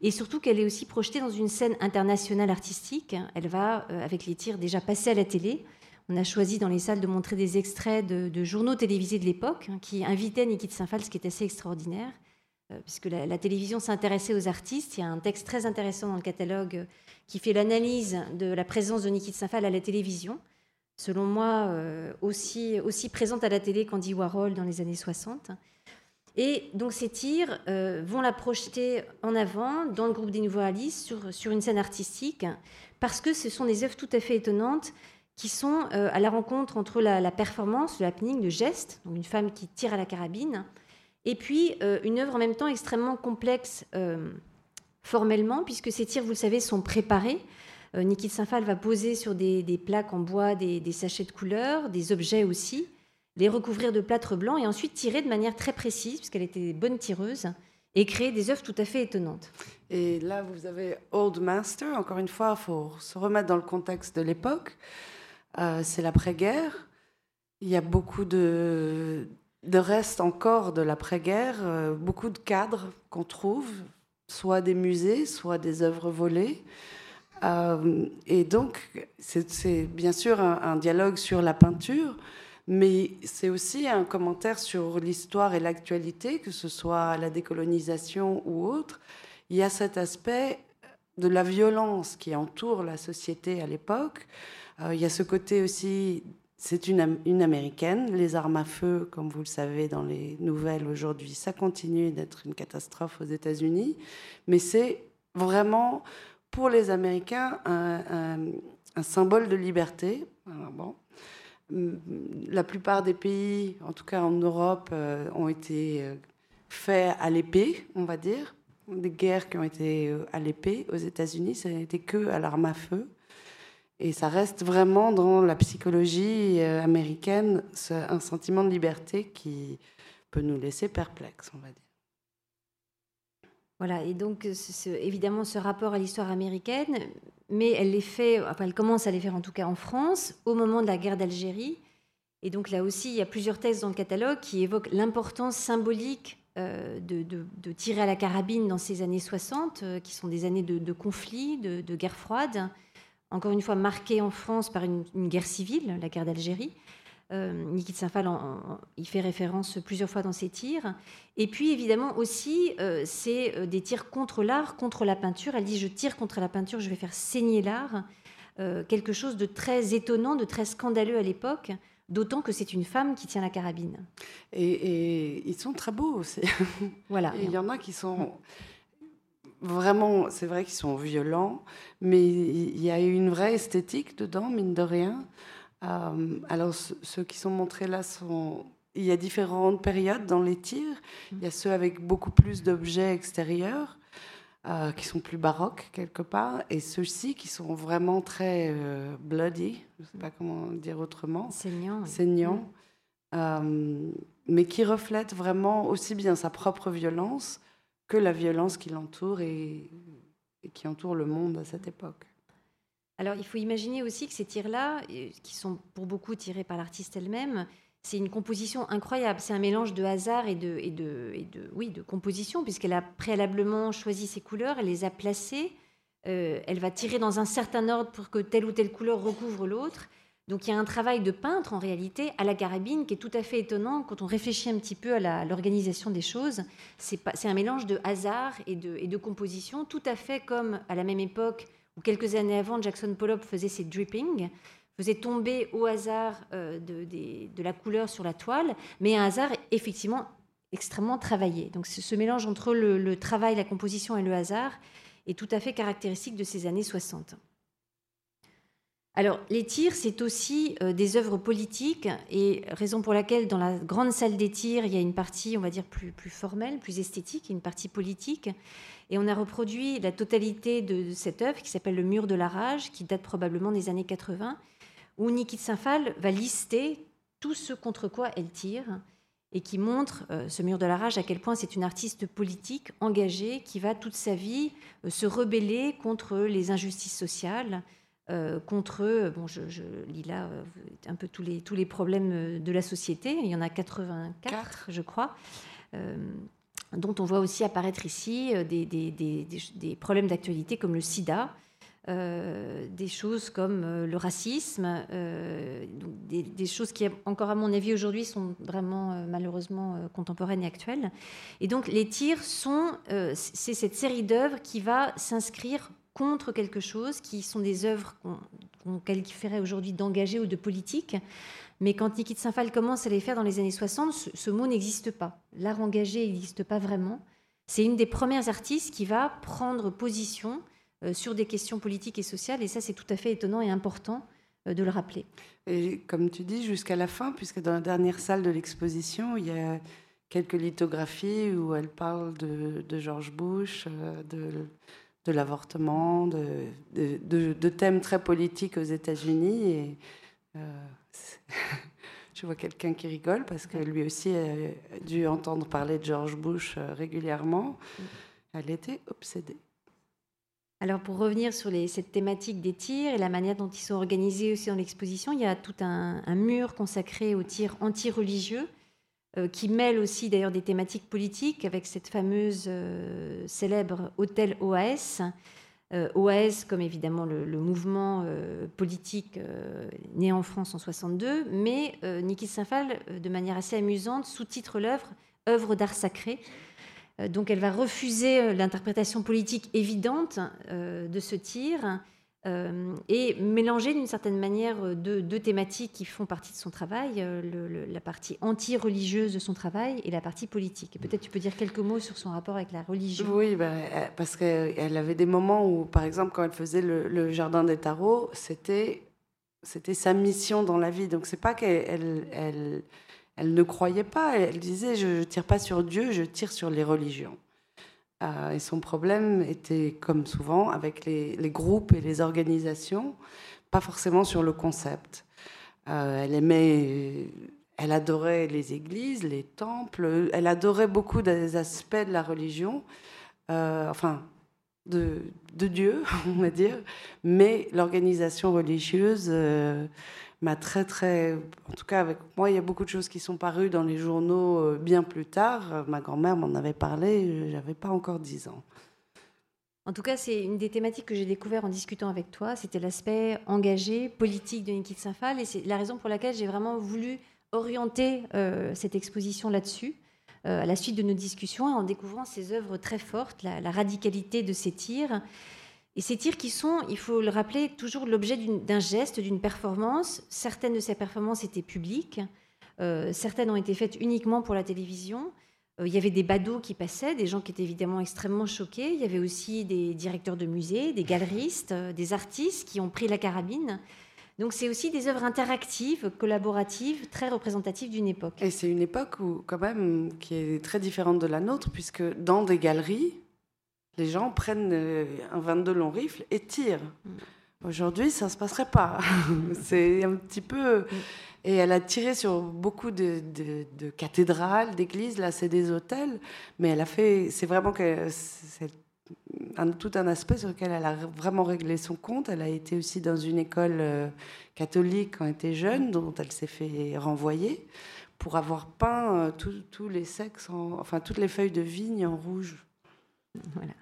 et surtout qu'elle est aussi projetée dans une scène internationale artistique. Elle va, euh, avec les tirs, déjà passer à la télé. On a choisi dans les salles de montrer des extraits de, journaux télévisés de l'époque hein, qui invitaient Niki de Saint-Phal, ce qui est assez extraordinaire. puisque la, télévision s'intéressait aux artistes. Il y a un texte très intéressant dans le catalogue qui fait l'analyse de la présence de Nikita Safal à la télévision. Selon moi, aussi, aussi présente à la télé qu'Andy Warhol dans les années 60. Et donc ces tirs euh, vont la projeter en avant dans le groupe des Nouveaux Alice sur, une scène artistique, parce que ce sont des œuvres tout à fait étonnantes qui sont euh, à la rencontre entre la, performance, le happening, le geste, donc une femme qui tire à la carabine, et puis euh, une œuvre en même temps extrêmement complexe formellement, puisque ces tirs, vous le savez, sont préparés. Nikita Sinfal va poser sur des, plaques en bois des, sachets de couleurs, des objets aussi les recouvrir de plâtre blanc et ensuite tirer de manière très précise, puisqu'elle était bonne tireuse, et créer des œuvres tout à fait étonnantes. Et là, vous avez Old Master. Encore une fois, il faut se remettre dans le contexte de l'époque. Euh, c'est l'après-guerre. Il y a beaucoup de, de restes encore de l'après-guerre, euh, beaucoup de cadres qu'on trouve, soit des musées, soit des œuvres volées. Euh, et donc, c'est bien sûr un, dialogue sur la peinture, mais c'est aussi un commentaire sur l'histoire et l'actualité, que ce soit la décolonisation ou autre. Il y a cet aspect de la violence qui entoure la société à l'époque. Euh, il y a ce côté aussi, c'est une, une, américaine, les armes à feu, comme vous le savez dans les nouvelles aujourd'hui, ça continue d'être une catastrophe aux États-Unis, mais c'est vraiment pour les Américains un, symbole de liberté. bon, la plupart des pays, en tout cas en Europe, euh, ont été euh, faits à l'épée, on va dire. Des guerres qui ont été euh, à l'épée. Aux États-Unis, ça n'a été que à l'arme à feu. Et ça reste vraiment dans la psychologie américaine un sentiment de liberté qui peut nous laisser perplexes, on va dire. Voilà, et donc évidemment ce rapport à l'histoire américaine, mais elle les fait, enfin elle commence à les faire en tout cas en France au moment de la guerre d'Algérie. Et donc là aussi, il y a plusieurs textes dans le catalogue qui évoquent l'importance symbolique euh, de, tirer à la carabine dans ces années 60, euh, qui sont des années de, conflit, de, guerre froide, encore une fois marquées en France par une guerre civile, la guerre d'Algérie. Euh, Nikita Sinfal il fait référence plusieurs fois dans ses tirs. Et puis évidemment aussi, euh, c'est euh, des tirs contre l'art, contre la peinture. Elle dit je tire contre la peinture, je vais faire saigner l'art. quelque chose de très étonnant, de très scandaleux à l'époque, d'autant que c'est une femme qui tient la carabine. Et, ils sont très beaux aussi. (laughs) Voilà. Il y en a qui sont vraiment, c'est vrai qu'ils sont violents, mais il y a une vraie esthétique dedans, mine de rien. Euh, alors, ceux qui sont montrés là sont. Il y a différentes périodes dans les tirs. Il y a ceux avec beaucoup plus d'objets extérieurs, euh, qui sont plus baroques quelque part, et ceux-ci qui sont vraiment très euh, bloody, je ne sais pas comment dire autrement. Saignants. Saignants. mais qui reflètent vraiment aussi bien sa propre violence que la violence qui l'entoure et qui entoure le monde à cette époque. Alors, il faut imaginer aussi que ces tirs-là, euh, qui sont pour beaucoup tirés par l'artiste elle-même, c'est une composition incroyable. C'est un mélange de hasard et de, oui, de composition, puisqu'elle a préalablement choisi ses couleurs, elle les a placées, euh, elle va tirer dans un certain ordre pour que telle ou telle couleur recouvre l'autre. Donc il y a un travail de peintre en réalité à la carabine qui est tout à fait étonnant quand on réfléchit un petit peu à l'organisation des choses. C'est un mélange de hasard et de composition, tout à fait comme à la même époque quelques années avant, Jackson Pollock faisait ses drippings, faisait tomber au hasard euh, de, la couleur sur la toile, mais un hasard effectivement extrêmement travaillé. Donc ce mélange entre le, travail, la composition et le hasard est tout à fait caractéristique de ces années 60. Alors, les tirs, c'est aussi euh, des œuvres politiques, et raison pour laquelle dans la grande salle des tirs, il y a une partie, on va dire, plus, plus formelle, plus esthétique, une partie politique. Et on a reproduit la totalité de cette œuvre qui s'appelle Le mur de la rage, qui date probablement des années 80, où Nikita Sinfal va lister tout ce contre quoi elle tire et qui montre, euh, ce mur de la rage, à quel point c'est une artiste politique engagée qui va toute sa vie euh, se rebeller contre les injustices sociales, euh, contre, bon, je, lis là un peu tous les, tous les problèmes de la société, il y en a 84, je crois dont on voit aussi apparaître ici euh, des, problèmes d'actualité comme le sida, des choses comme le racisme, des, choses qui, encore à mon avis aujourd'hui, sont vraiment malheureusement contemporaines et actuelles. Et donc les tirs sont, c'est cette série d'œuvres qui va s'inscrire contre quelque chose, qui sont des œuvres qu'on qualifierait aujourd'hui d'engagées ou de politiques. Mais quand Nikita Saint-Phal commence à les faire dans les années 60, ce, mot n'existe pas. L'art engagé n'existe pas vraiment. C'est une des premières artistes qui va prendre position euh, sur des questions politiques et sociales, et ça c'est tout à fait étonnant et important euh, de le rappeler. Et comme tu dis, jusqu'à la fin, puisque dans la dernière salle de l'exposition, il y a quelques lithographies où elle parle de, George Bush, euh, de l'avortement, de, de, thèmes très politiques aux États-Unis. Et (laughs) je vois quelqu'un qui rigole parce que lui aussi a dû entendre parler de George Bush euh, régulièrement. Elle était obsédée. Alors pour revenir sur les, cette thématique des tirs et la manière dont ils sont organisés aussi dans l'exposition, il y a tout un, un mur consacré aux tirs anti-religieux euh, qui mêle aussi d'ailleurs des thématiques politiques avec cette fameuse euh, célèbre hôtel OAS. Euh, OAS comme évidemment le, mouvement politique né en France en 62, mais Niki Saint-Phal, de manière assez amusante, sous-titre l'œuvre œuvre d'art sacré. donc elle va refuser l'interprétation politique évidente de ce tir euh, et mélanger d'une certaine manière euh, deux, thématiques qui font partie de son travail, euh, la partie anti-religieuse de son travail et la partie politique. Peut-être tu peux dire quelques mots sur son rapport avec la religion. Oui, ben, parce qu'elle avait des moments où, par exemple, quand elle faisait le, jardin des tarots, c'était sa mission dans la vie. Donc c'est pas qu'elle elle, elle, ne croyait pas. Elle disait je, ne tire pas sur Dieu, je tire sur les religions. Euh, et son problème était, comme souvent, avec les, groupes et les organisations, pas forcément sur le concept. Euh, elle aimait, elle adorait les églises, les temples, elle adorait beaucoup des aspects de la religion, euh, enfin, de, de, Dieu, (laughs) on va dire, mais l'organisation religieuse m'a très, très. En tout cas, avec moi, il y a beaucoup de choses qui sont parues dans les journaux euh, bien plus tard. Ma grand-mère m'en avait parlé, j'avais pas encore 10 ans. En tout cas, c'est une des thématiques que j'ai découvert en discutant avec toi. C'était l'aspect engagé, politique de Nikita Saint-Phal. Et c'est la raison pour laquelle j'ai vraiment voulu orienter euh, cette exposition là-dessus, euh, à la suite de nos discussions, en découvrant ces œuvres très fortes, la, la radicalité de ces tirs et ces tirs qui sont, il faut le rappeler, toujours l'objet d'un geste, d'une performance. Certaines de ces performances étaient publiques, euh, certaines ont été faites uniquement pour la télévision. Euh, il y avait des badauds qui passaient, des gens qui étaient évidemment extrêmement choqués. Il y avait aussi des directeurs de musées, des galeristes, euh, des artistes qui ont pris la carabine. Donc c'est aussi des œuvres interactives, collaboratives, très représentatives d'une époque. Et c'est une époque où, quand même qui est très différente de la nôtre, puisque dans des galeries, les gens prennent euh, un 22 long rifle et tirent. Aujourd'hui, ça ne se passerait pas. (laughs) c'est un petit peu. Et elle a tiré sur beaucoup de, cathédrales, d'églises. Là, c'est des hôtels. Mais elle a fait. C'est vraiment que c'est tout un aspect sur lequel elle a vraiment réglé son compte. Elle a été aussi dans une école euh, catholique quand elle était jeune, dont elle s'est fait renvoyer pour avoir peint euh, tous les sexes, enfin toutes les feuilles de vigne en rouge. Voilà.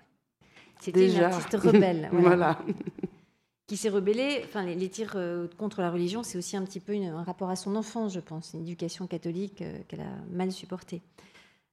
C'était une artiste rebelle. (laughs) voilà. qui s'est rebellée. Enfin, les, tirs euh, contre la religion, c'est aussi un petit peu un rapport à son enfance, je pense, une éducation catholique euh, qu'elle a mal supportée.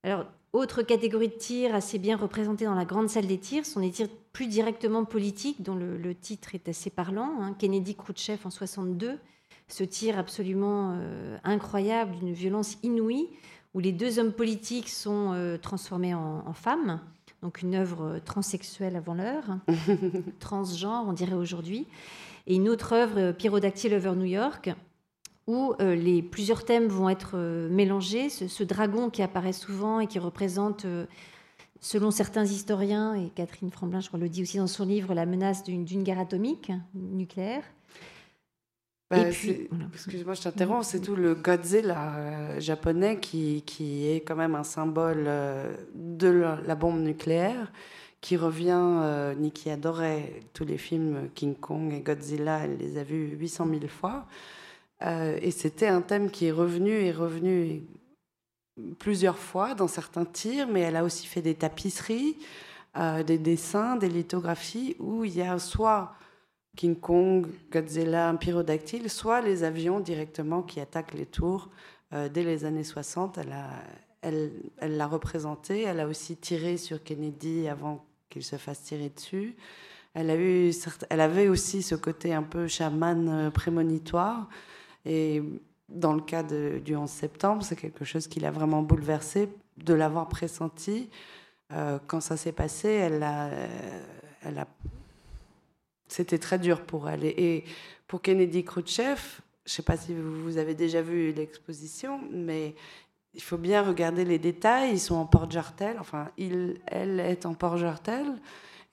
Alors, autre catégorie de tirs assez bien représentée dans la grande salle des tirs sont les tirs plus directement politiques, dont le, titre est assez parlant. Hein. Kennedy Khrouchtchev en 62, ce tir absolument euh, incroyable, d'une violence inouïe, où les deux hommes politiques sont transformés en femmes donc une œuvre transsexuelle avant l'heure, (laughs) transgenre, on dirait aujourd'hui, et une autre œuvre, Pyrodactyl over New York, où euh, les plusieurs thèmes vont être euh, mélangés. Ce, dragon qui apparaît souvent et qui représente, euh, selon certains historiens, et Catherine Franblin, je crois, le dit aussi dans son livre, la menace d'une guerre atomique nucléaire. Bah, excuse-moi, je t'interromps. C'est tout le Godzilla euh, japonais qui, qui, est quand même un symbole euh, de la, bombe nucléaire, qui revient. Euh, Nikki adorait tous les films King Kong et Godzilla. Elle les a vus 800 000 fois. et c'était un thème qui est revenu et revenu plusieurs fois dans certains tirs, mais elle a aussi fait des tapisseries, des dessins, des lithographies où il y a soit King Kong, Godzilla, pyrodactyle, soit les avions directement qui attaquent les tours. dès les années 60, elle l'a elle, l'a représenté. Elle a aussi tiré sur Kennedy avant qu'il se fasse tirer dessus. Elle, a eu, elle avait aussi ce côté un peu chaman prémonitoire. Et dans le cas du 11 septembre, c'est quelque chose qui l'a vraiment bouleversé de l'avoir pressenti. Euh, quand ça s'est passé, elle a, elle a, c'était très dur pour elle. Et, pour Kennedy Khrouchtchev, je ne sais pas si vous avez déjà vu l'exposition, mais il faut bien regarder les détails. Ils sont en porte-jartel. Enfin, elle est en porte-jartel.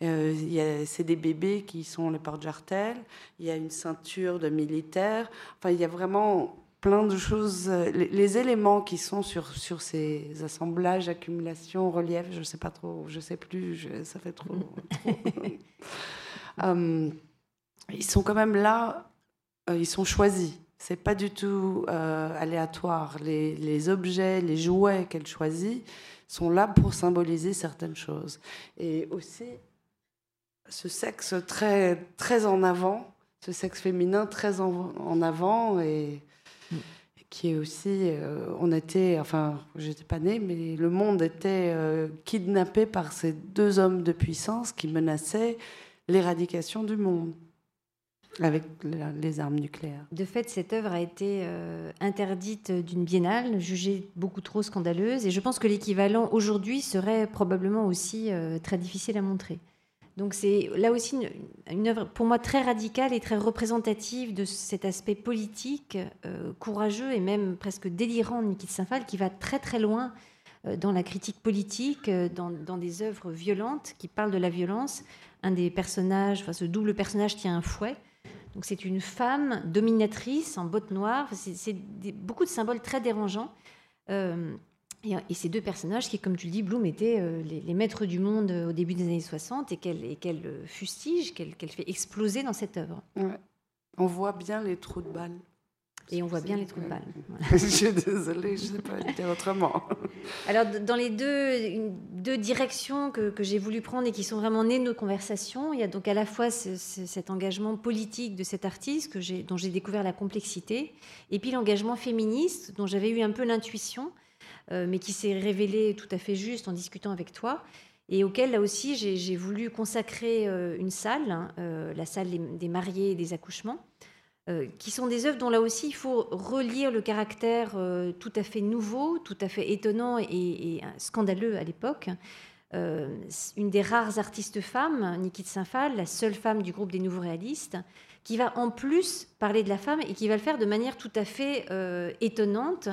Euh, c'est des bébés qui sont les porte-jartel. Il y a une ceinture de militaire. Enfin, il y a vraiment plein de choses. Les, éléments qui sont sur, ces assemblages, accumulations, reliefs, je ne sais pas trop, je ne sais plus, ça fait trop. (laughs) Euh, ils sont quand même là, euh, ils sont choisis. C'est pas du tout aléatoire. Les, objets, les jouets qu'elle choisit sont là pour symboliser certaines choses. Et aussi, ce sexe très, très en avant, ce sexe féminin très en, avant et qui est aussi, euh, on était, enfin, j'étais pas née, mais le monde était euh, kidnappé par ces deux hommes de puissance qui menaçaient l'éradication du monde avec les armes nucléaires. De fait, cette œuvre a été euh, interdite d'une biennale, jugée beaucoup trop scandaleuse, et je pense que l'équivalent aujourd'hui serait probablement aussi très difficile à montrer. Donc c'est là aussi une, œuvre pour moi très radicale et très représentative de cet aspect politique, euh, courageux et même presque délirant de Nikita Saint-Phal qui va très très loin euh, dans la critique politique, euh, dans, des œuvres violentes qui parlent de la violence. Un des personnages, enfin ce double personnage tient un fouet. Donc c'est une femme dominatrice en bottes noires. C'est beaucoup de symboles très dérangeants. Et, ces deux personnages qui, comme tu le dis, Bloom étaient euh, les, maîtres du monde euh, au début des années 60 et qu'elle euh, fustige, qu'elle fait exploser dans cette œuvre. On voit bien les trous de balles. Et on voit bien les trous de balles. je suis désolée, je ne sais pas dire autrement. (laughs) Alors, dans les deux, deux directions que, que j'ai voulu prendre et qui sont vraiment nées de nos conversations, il y a donc à la fois cet engagement politique de cet artiste que dont j'ai découvert la complexité, et puis l'engagement féministe dont j'avais eu un peu l'intuition, euh, mais qui s'est révélé tout à fait juste en discutant avec toi et auquel là aussi j'ai voulu consacrer euh, une salle, hein, euh, la salle des, mariés et des accouchements, qui sont des œuvres dont là aussi il faut relire le caractère tout à fait nouveau, tout à fait étonnant et, scandaleux à l'époque. une des rares artistes femmes, Nikit Saint-Phal, la seule femme du groupe des Nouveaux Réalistes, qui va en plus parler de la femme et qui va le faire de manière tout à fait étonnante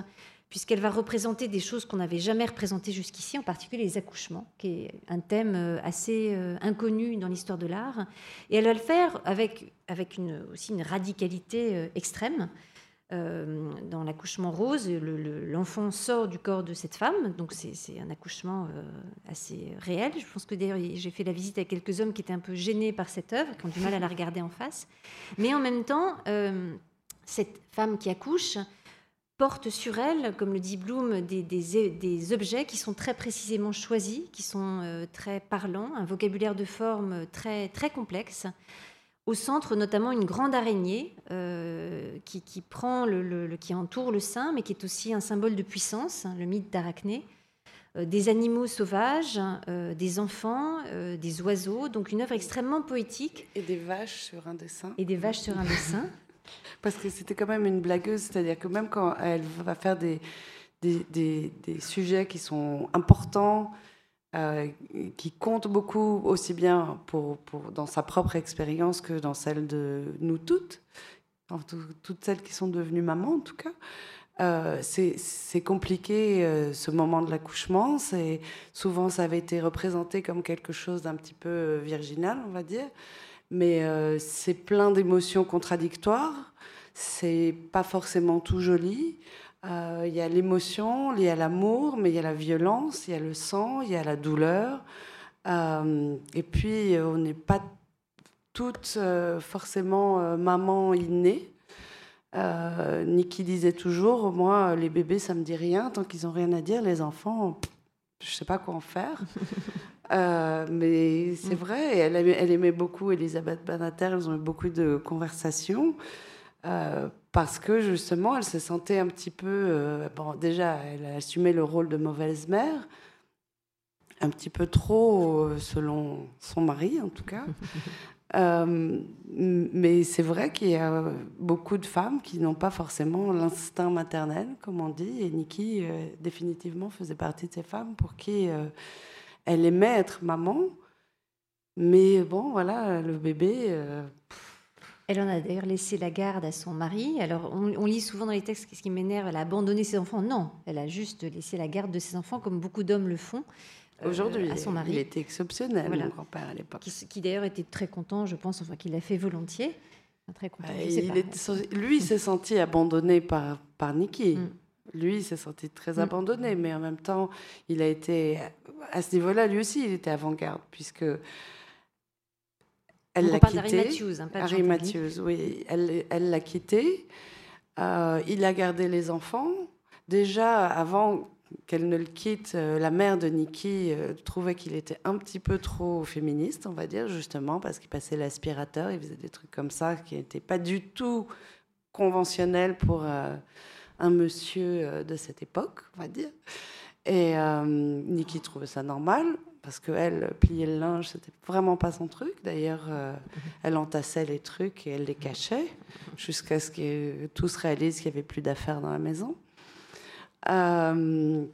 puisqu'elle va représenter des choses qu'on n'avait jamais représentées jusqu'ici, en particulier les accouchements, qui est un thème euh, assez euh, inconnu dans l'histoire de l'art. Et elle va le faire avec, aussi une radicalité euh, extrême. dans l'accouchement rose, l'enfant sort du corps de cette femme, donc c'est un accouchement assez réel. Je pense que d'ailleurs j'ai fait la visite à quelques hommes qui étaient un peu gênés par cette œuvre, qui ont du mal à la regarder en face. Mais en même temps, cette femme qui accouche, porte sur elle, comme le dit Bloom, des, des, objets qui sont très précisément choisis, qui sont euh, très parlants, un vocabulaire de forme très, très complexe. Au centre, notamment, une grande araignée euh, qui, qui, prend le, qui entoure le sein, mais qui est aussi un symbole de puissance, hein, le mythe d'Arachné. Euh, des animaux sauvages, des enfants, des oiseaux, donc une œuvre extrêmement poétique. Et des vaches sur un dessin. Et des vaches sur un dessin. (laughs) Parce que c'était quand même une blagueuse, c'est-à-dire que même quand elle va faire des, des, des, sujets qui sont importants, euh, qui comptent beaucoup, aussi bien pour, pour, dans sa propre expérience que dans celle de nous toutes, toutes celles qui sont devenues mamans en tout cas, euh, c'est compliqué euh, ce moment de l'accouchement. Souvent, ça avait été représenté comme quelque chose d'un petit peu virginal, on va dire mais euh, c'est plein d'émotions contradictoires. C'est pas forcément tout joli. Euh, il y a l'émotion liée à l'amour, mais il y a la violence, il y a le sang, il y a la douleur. Euh, et puis, on n'est pas toutes forcément maman innée. Niki disait toujours, moi, les bébés, ça me dit rien. Tant qu'ils n'ont rien à dire, les enfants, je ne sais pas quoi en faire. (laughs) mais c'est Mm. vrai, elle aimait, elle aimait beaucoup Elisabeth Banater, elles ont eu beaucoup de conversations. euh, parce que justement, elle se sentait un petit peu. euh, bon, déjà, elle a assumé le rôle de mauvaise mère, un petit peu trop, euh, selon son mari en tout cas. (laughs) Euh, mais c'est vrai qu'il y a beaucoup de femmes qui n'ont pas forcément l'instinct maternel, comme on dit, et Nikki, euh, définitivement, faisait partie de ces femmes pour qui euh, elle aimait être maman. Mais bon, voilà, le bébé. euh, Elle en a d'ailleurs laissé la garde à son mari. Alors, on, on lit souvent dans les textes ce qui m'énerve, elle a abandonné ses enfants. Non, elle a juste laissé la garde de ses enfants, comme beaucoup d'hommes le font, euh, Aujourd'hui, à son il mari, était exceptionnel, Voilà. mon grand-père, à l'époque. qui, d'ailleurs était très content, je pense, enfin, qu'il l'a fait volontiers. Très content. Euh, sais il était- lui, il s'est senti abandonné par, par Nikki. Mm. Lui, il s'est senti très Mm. abandonné, mais en même temps, il a été, à ce niveau-là, lui aussi, il était avant-garde, puisque elle l'a quitté. Matthews, hein, pas Harry. Matthews, oui, elle elle l'a quitté. Euh, il a gardé les enfants. Déjà, avant qu'elle ne le quitte, euh, la mère de Nikki euh, trouvait qu'il était un petit peu trop féministe, on va dire, justement, parce qu'il passait l'aspirateur, il faisait des trucs comme ça qui n'étaient pas du tout conventionnels pour euh, un monsieur euh, de cette époque, on va dire. Et euh, Nikki trouvait ça normal, parce qu'elle, plier le linge, c'était vraiment pas son truc. D'ailleurs, euh, (laughs) elle entassait les trucs et elle les cachait, jusqu'à ce que tout se réalise qu'il n'y avait plus d'affaires dans la maison. Euh,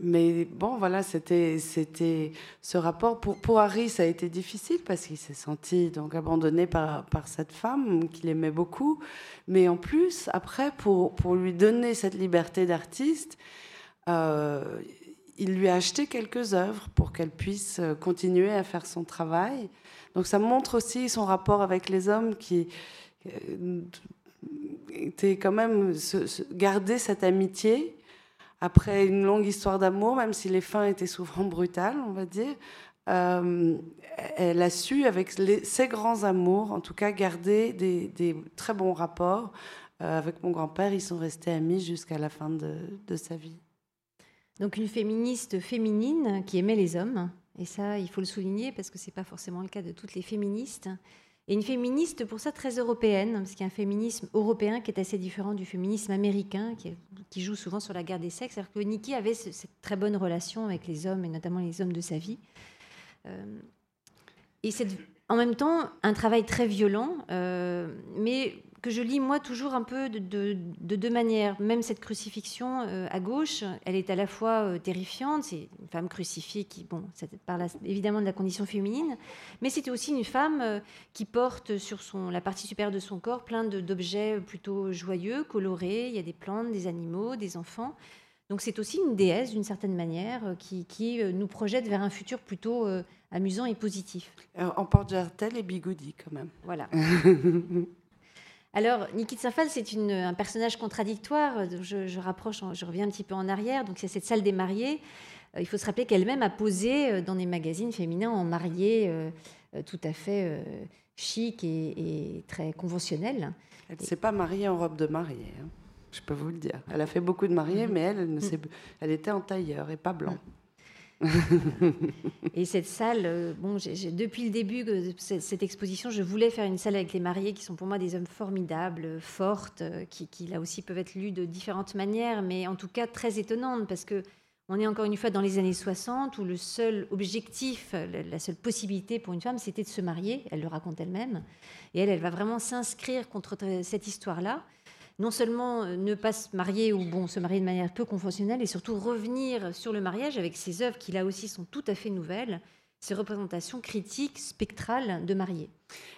mais bon, voilà, c'était, ce rapport. Pour, pour Harry, ça a été difficile parce qu'il s'est senti donc abandonné par, par cette femme qu'il aimait beaucoup. Mais en plus, après, pour, pour lui donner cette liberté d'artiste, euh, il lui a acheté quelques œuvres pour qu'elle puisse euh, continuer à faire son travail. Donc ça montre aussi son rapport avec les hommes qui euh, était quand même garder cette amitié après une longue histoire d'amour, même si les fins étaient souvent brutales, on va dire. euh, elle a su, avec ses grands amours, en tout cas, garder des, très bons rapports. Euh, avec mon grand-père, ils sont restés amis jusqu'à la fin de, de sa vie. Donc une féministe féminine qui aimait les hommes, et ça il faut le souligner parce que c'est pas forcément le cas de toutes les féministes. Et une féministe pour ça très européenne, parce qu'il y a un féminisme européen qui est assez différent du féminisme américain, qui, joue souvent sur la guerre des sexes. Alors que Nikki avait ce- cette très bonne relation avec les hommes, et notamment les hommes de sa vie. Euh, et c'est en même temps un travail très violent, euh, mais que je lis moi toujours un peu de, de- de deux manières. Même cette crucifixion euh, à gauche, elle est à la fois euh, terrifiante, c'est une femme crucifiée qui, bon, ça parle évidemment de la condition féminine, mais c'était aussi une femme euh, qui porte sur son, la partie supérieure de son corps plein d'objets plutôt joyeux, colorés. Il y a des plantes, des animaux, des enfants. Donc c'est aussi une déesse d'une certaine manière qui, qui, nous projette vers un futur plutôt amusant et positif. En porte-jartel et bigoudi, quand même. Voilà. (laughs) Alors, Niki de Saint-Phal, c'est un personnage contradictoire. Donc, Je, je rapproche, je reviens un petit peu en arrière. Donc, c'est cette salle des mariés. Euh, il faut se rappeler qu'elle-même a posé euh, dans des magazines féminins en mariée euh, euh, tout à fait euh, chic et, et très conventionnelle. Elle ne s'est pas mariée en robe de mariée, hein. je peux vous le dire. Elle a fait beaucoup de mariés, mais elle, elle, ne s'est- elle était en tailleur et pas blanc. Et cette salle, euh, bon, depuis le début de cette, exposition, je voulais faire une salle avec les mariés qui sont pour moi des hommes formidables, euh, fortes, euh, qui, qui là aussi peuvent être lus de différentes manières, mais en tout cas très étonnantes parce que on est encore une fois dans les années 60 où le seul objectif, la, seule possibilité pour une femme, c'était de se marier. Elle le raconte elle-même, et elle, elle va vraiment s'inscrire contre cette histoire-là non seulement euh, ne pas se marier ou bon se marier de manière peu conventionnelle, et surtout revenir sur le mariage avec ses œuvres qui là aussi sont tout à fait nouvelles, ces représentations critiques, spectrales de mariés.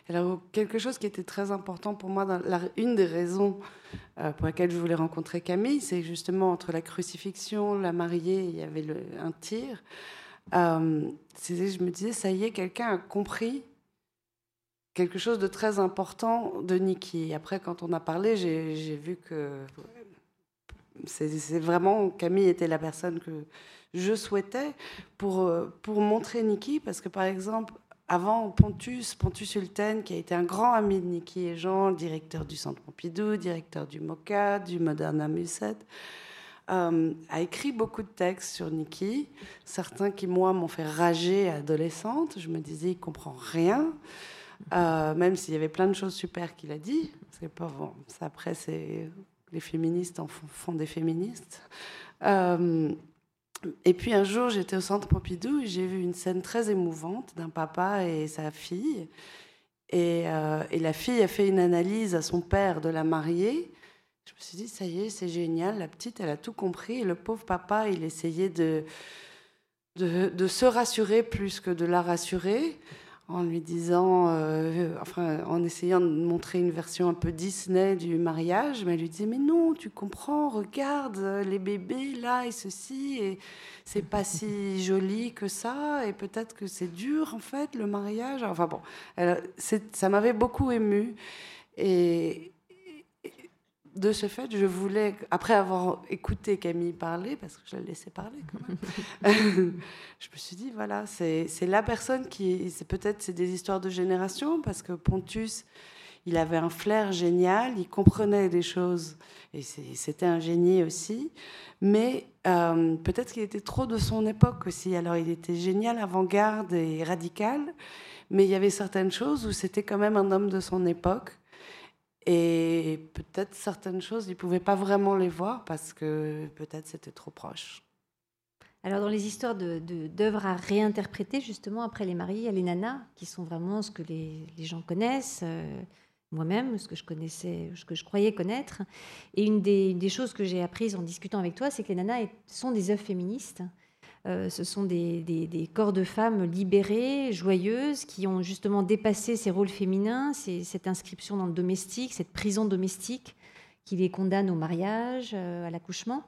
Alors, quelque chose qui était très important pour moi, une des raisons euh, pour lesquelles je voulais rencontrer Camille, c'est justement entre la crucifixion, la mariée, il y avait un tir. Euh, je me disais, ça y est, quelqu'un a compris quelque chose de très important de Nikki. Après, quand on a parlé, j'ai vu que c'est vraiment Camille était la personne que je souhaitais pour, euh, pour montrer Nikki, parce que par exemple, avant Pontus, Pontus Hulten, qui a été un grand ami de Nikki et Jean, directeur du Centre Pompidou, directeur du MOCA, du Moderna Musette, a écrit beaucoup de textes sur Nikki, certains qui, moi, m'ont fait rager adolescente. Je me disais, il comprend rien, même s'il y avait plein de choses super qu'il a dit. C'est pas bon. Après, c'est les féministes en font, des féministes. Et puis un jour, j'étais au centre Pompidou et j'ai vu une scène très émouvante d'un papa et sa fille. Et, euh, et, la fille a fait une analyse à son père de la mariée. Je me suis dit, ça y est, c'est génial. La petite, elle a tout compris. Et le pauvre papa, il essayait de se rassurer plus que de la rassurer en lui disant, euh, enfin, en essayant de montrer une version un peu Disney du mariage, mais elle lui disait mais non, tu comprends, regarde les bébés là et ceci et c'est pas si (laughs) joli que ça et peut-être que c'est dur en fait le mariage. Enfin bon, ça m'avait beaucoup ému et, de ce fait, je voulais, après avoir écouté Camille parler, parce que je la laissais parler quand même, (laughs) je me suis dit, voilà, c'est la personne qui, peut-être c'est des histoires de génération, parce que Pontus, il avait un flair génial, il comprenait des choses, et c'était un génie aussi, mais euh, peut-être qu'il était trop de son époque aussi. Alors il était génial, avant-garde et radical, mais il y avait certaines choses où c'était quand même un homme de son époque. Et peut-être certaines choses, ils ne pouvaient pas vraiment les voir parce que peut-être c'était trop proche. Alors dans les histoires d'œuvres à réinterpréter, justement, après les maris, il y a les nanas, qui sont vraiment ce que les, gens connaissent, euh, moi-même, ce que je connaissais, ce que je croyais connaître. Et une des, des choses que j'ai apprises en discutant avec toi, c'est que les nanas sont des œuvres féministes. Euh, ce sont des, corps de femmes libérées, joyeuses, qui ont justement dépassé ces rôles féminins, cette inscription dans le domestique, cette prison domestique qui les condamne au mariage, euh, à l'accouchement.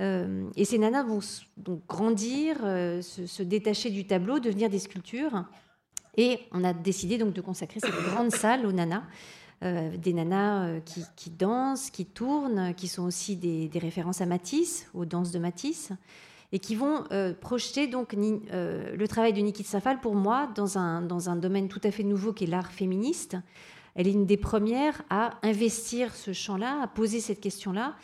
Euh, et ces nanas vont donc grandir, se, détacher du tableau, devenir des sculptures. Et on a décidé donc de consacrer cette grande salle aux nanas. des nanas qui, dansent, qui tournent, qui sont aussi des, des références à Matisse, aux danses de Matisse et qui vont euh, projeter donc euh, le travail de Niki Safal pour moi dans un, dans un domaine tout à fait nouveau qui est l'art féministe. Elle est une des premières à investir ce champ-là, à poser cette question-là.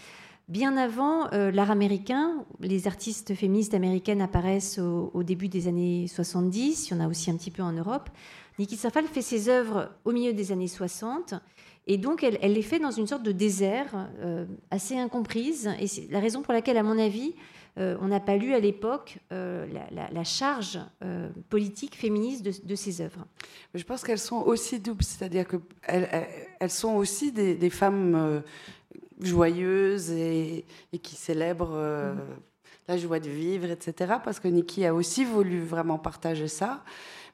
Bien avant euh, l'art américain, les artistes féministes américaines apparaissent au, début des années 70, il y en a aussi un petit peu en Europe. Niki Safal fait ses œuvres au milieu des années 60 et donc elle les fait dans une sorte de désert assez incomprise. Et c'est la raison pour laquelle, à mon avis, euh, on n'a pas lu à l'époque euh, la, charge euh, politique féministe de, ces œuvres. Je pense qu'elles sont aussi doubles, c'est-à-dire qu'elles elles sont aussi des, femmes joyeuses et, qui célèbrent mm. la joie de vivre, etc. Parce que Nikki a aussi voulu vraiment partager ça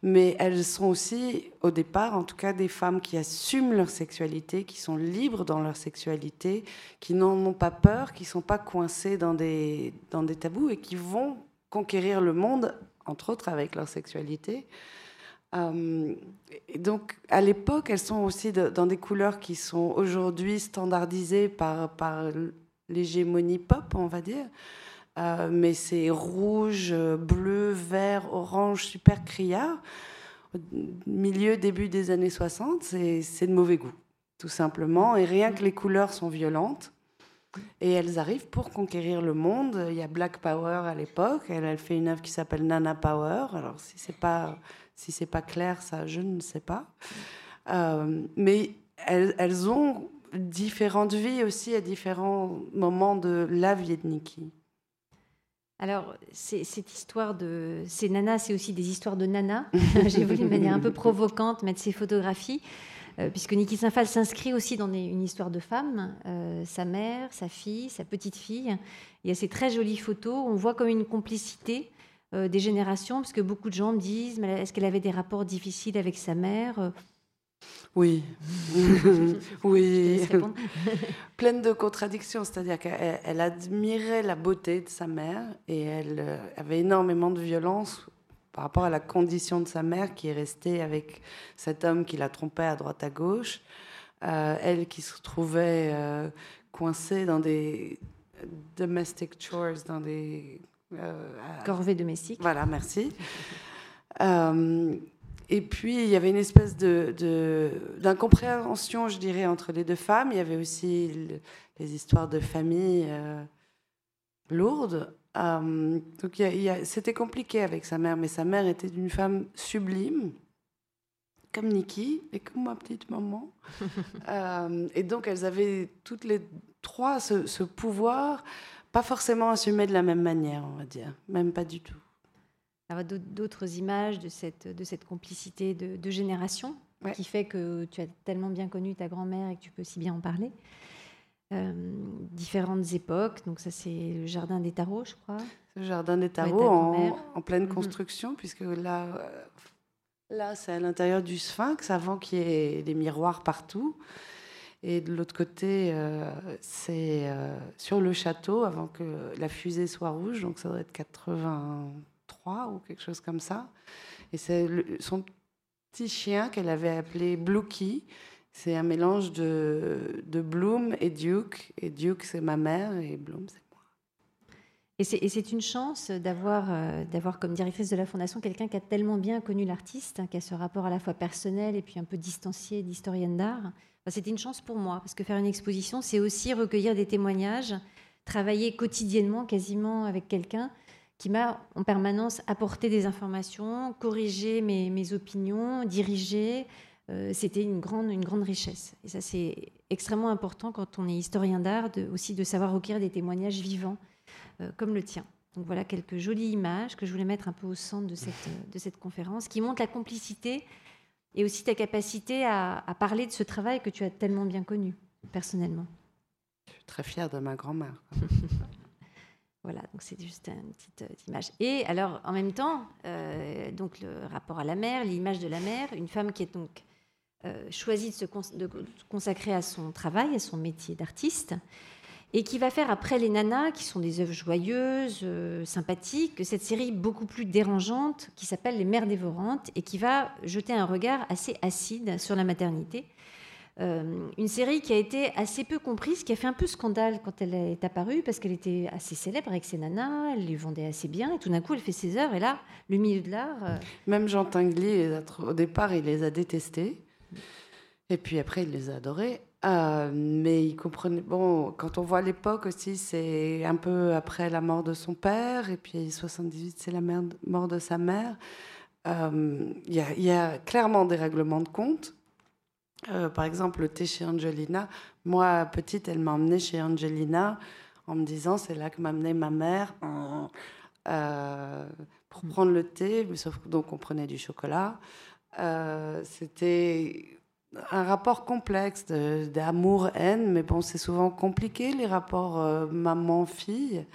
mais elles sont aussi, au départ, en tout cas, des femmes qui assument leur sexualité, qui sont libres dans leur sexualité, qui n'en ont pas peur, qui ne sont pas coincées dans des, dans des tabous et qui vont conquérir le monde, entre autres avec leur sexualité. Euh, donc, à l'époque, elles sont aussi dans des couleurs qui sont aujourd'hui standardisées par, par l'hégémonie pop, on va dire. Euh, mais c'est rouge, bleu, vert, orange, super criard. Milieu, début des années 60, c'est de mauvais goût, tout simplement. Et rien que les couleurs sont violentes. Et elles arrivent pour conquérir le monde. Il y a Black Power à l'époque. Elle, fait une œuvre qui s'appelle Nana Power. Alors, si c'est pas, si pas clair, ça, je ne sais pas. Euh, mais elles, elles, ont différentes vies aussi à différents moments de la vie de Nikki. Alors, cette histoire de. Ces nanas, c'est aussi des histoires de nanas. (laughs) J'ai voulu de manière un peu provocante mettre ces photographies, euh, puisque Niki Saint-Phal s'inscrit aussi dans une histoire de femme, euh, sa mère, sa fille, sa petite fille. Il y a ces très jolies photos. On voit comme une complicité euh, des générations, parce que beaucoup de gens me disent est-ce qu'elle avait des rapports difficiles avec sa mère oui, (laughs) oui, (laughs) pleine de contradictions, c'est-à-dire qu'elle admirait la beauté de sa mère et elle euh, avait énormément de violence par rapport à la condition de sa mère qui est restée avec cet homme qui la trompait à droite à gauche, euh, elle qui se trouvait euh, coincée dans des domestic chores, dans des corvées domestiques. Voilà, merci. (laughs) Et puis, il y avait une espèce d'incompréhension, de, je dirais, entre les deux femmes. Il y avait aussi les histoires de famille. Euh, lourde. Euh, donc c'était compliqué avec sa mère, mais sa mère était une femme sublime, comme Nikki et comme ma petite maman. (laughs) Euh, et donc elles avaient toutes les trois ce, pouvoir, pas forcément assumé de la même manière, on va dire, même pas du tout. Alors d'autres images de cette, de cette complicité de, de génération qui fait que tu as tellement bien connu ta grand-mère et que tu peux si bien en parler. Euh, différentes époques. Donc ça, c'est le jardin des tarots, je crois. Le jardin des tarots en, pleine mhm. construction, puisque là, euh, là c'est à l'intérieur du sphinx, avant qu'il y ait des miroirs partout. Et de l'autre côté, euh, c'est sur le château, avant que la fusée soit rouge, donc ça doit être 83 ou quelque chose comme ça. Et c'est son petit chien qu'elle avait appelé Blookie, c'est un mélange de, de Bloom et Duke. Et Duke, c'est ma mère et Bloom, c'est moi. Et c'est une chance d'avoir euh, d'avoir comme directrice de la fondation quelqu'un qui a tellement bien connu l'artiste, hein, qui a ce rapport à la fois personnel et puis un peu distancié d'historienne d'art. Enfin, C'était une chance pour moi, parce que faire une exposition, c'est aussi recueillir des témoignages, travailler quotidiennement quasiment avec quelqu'un qui m'a en permanence apporté des informations, corrigé mes, mes opinions, dirigé, euh, c'était une grande, une grande richesse. Et ça, c'est extrêmement important quand on est historien d'art, aussi de savoir recueillir des témoignages vivants euh, comme le tien. Donc voilà quelques jolies images que je voulais mettre un peu au centre de cette, de cette conférence, qui montrent la complicité et aussi ta capacité à, parler de ce travail que tu as tellement bien connu, personnellement. Je suis très fière de ma grand-mère. (laughs) Voilà, donc c'est juste une petite euh, image. Et alors, en même temps, donc le rapport à la mère, l'image de la mère, une femme qui est donc euh, choisi de se consacrer à son travail, à son métier d'artiste, et qui va faire après les nanas, qui sont des œuvres joyeuses, euh, sympathiques, cette série beaucoup plus dérangeante qui s'appelle Les Mères dévorantes et qui va jeter un regard assez acide sur la maternité. Euh, une série qui a été assez peu comprise, qui a fait un peu scandale quand elle est apparue, parce qu'elle était assez célèbre avec ses nanas, elle les vendait assez bien, et tout d'un coup elle fait ses œuvres, et là, le milieu de l'art... Même Jean Tinguely, au départ, il les a détestés. Et puis après, il les a adorés. Euh, mais il comprenait. Bon, quand on voit l'époque aussi, c'est un peu après la mort de son père, et puis 78, c'est la mort de sa mère. Euh, il y, a clairement des règlements de compte. Euh, par exemple, le thé chez Angelina. Moi, petite, elle m'a emmenée chez Angelina en me disant c'est là que m'a amené ma mère pour prendre le thé, sauf que donc on prenait du chocolat. C'était un rapport complexe d'amour-haine, mais bon, c'est souvent compliqué les rapports euh, maman-fille,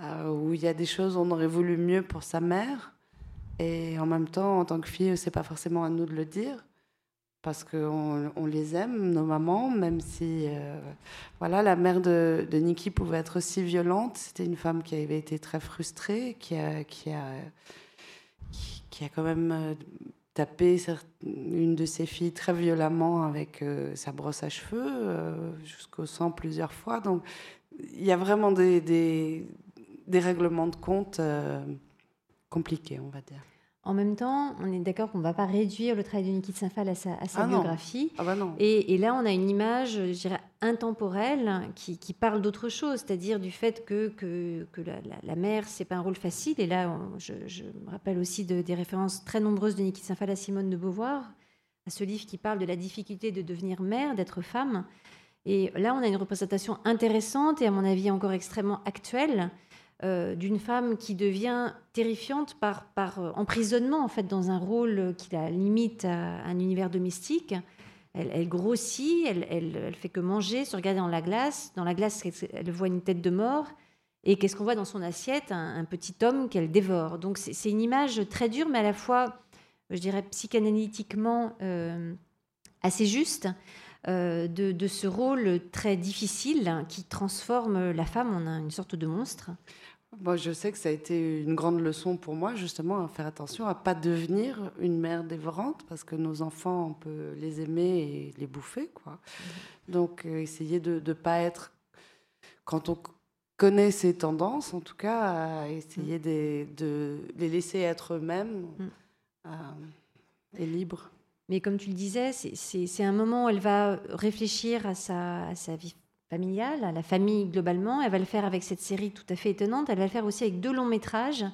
euh, où il y a des choses on aurait voulu mieux pour sa mère, et en même temps, en tant que fille, c'est pas forcément à nous de le dire, parce qu'on on les aime, nos mamans, même si, euh, voilà, la mère de, de Nikki pouvait être aussi violente. C'était une femme qui avait été très frustrée, qui a, qui a, qui a quand même tapé une de ses filles très violemment avec euh, sa brosse à cheveux, euh, jusqu'au sang plusieurs fois. Donc il y a vraiment des, des, règlements de compte euh, compliqués, on va dire. En même temps, on est d'accord qu'on ne va pas réduire le travail de Niki Sinfal à sa, à sa ah biographie. Ah bah non. Et, là, on a une image, je dirais, intemporelle qui, parle d'autre chose, c'est-à-dire du fait que, que, que la, la, mère, ce n'est pas un rôle facile. Et là, je, me rappelle aussi de, des références très nombreuses de Niki Sinfal à Simone de Beauvoir, à ce livre qui parle de la difficulté de devenir mère, d'être femme. Et là, on a une représentation intéressante et, à mon avis, encore extrêmement actuelle euh, d'une femme qui devient terrifiante par, euh, emprisonnement, en fait, dans un rôle qui la limite à un univers domestique. Elle, grossit, elle, elle, fait que manger, se regarder dans la glace. Dans la glace, elle voit une tête de mort. Et qu'est-ce qu'on voit dans son assiette? Un, petit homme qu'elle dévore. Donc c'est une image très dure, mais à la fois, je dirais, psychanalytiquement euh, assez juste. de, ce rôle très difficile qui transforme la femme en une sorte de monstre. Moi, je sais que ça a été une grande leçon pour moi, justement, à faire attention à pas devenir une mère dévorante, parce que nos enfants, on peut les aimer et les bouffer, quoi. Mm-hmm. Donc, euh, essayer de ne pas être, quand on connaît ces tendances, en tout cas, à essayer mm. de, les laisser être eux-mêmes mm. euh, et libres. Mais comme tu le disais, c'est un moment où elle va réfléchir à sa, à sa vie familiale, à la famille globalement. Elle va le faire avec cette série tout à fait étonnante. Elle va le faire aussi avec deux longs métrages.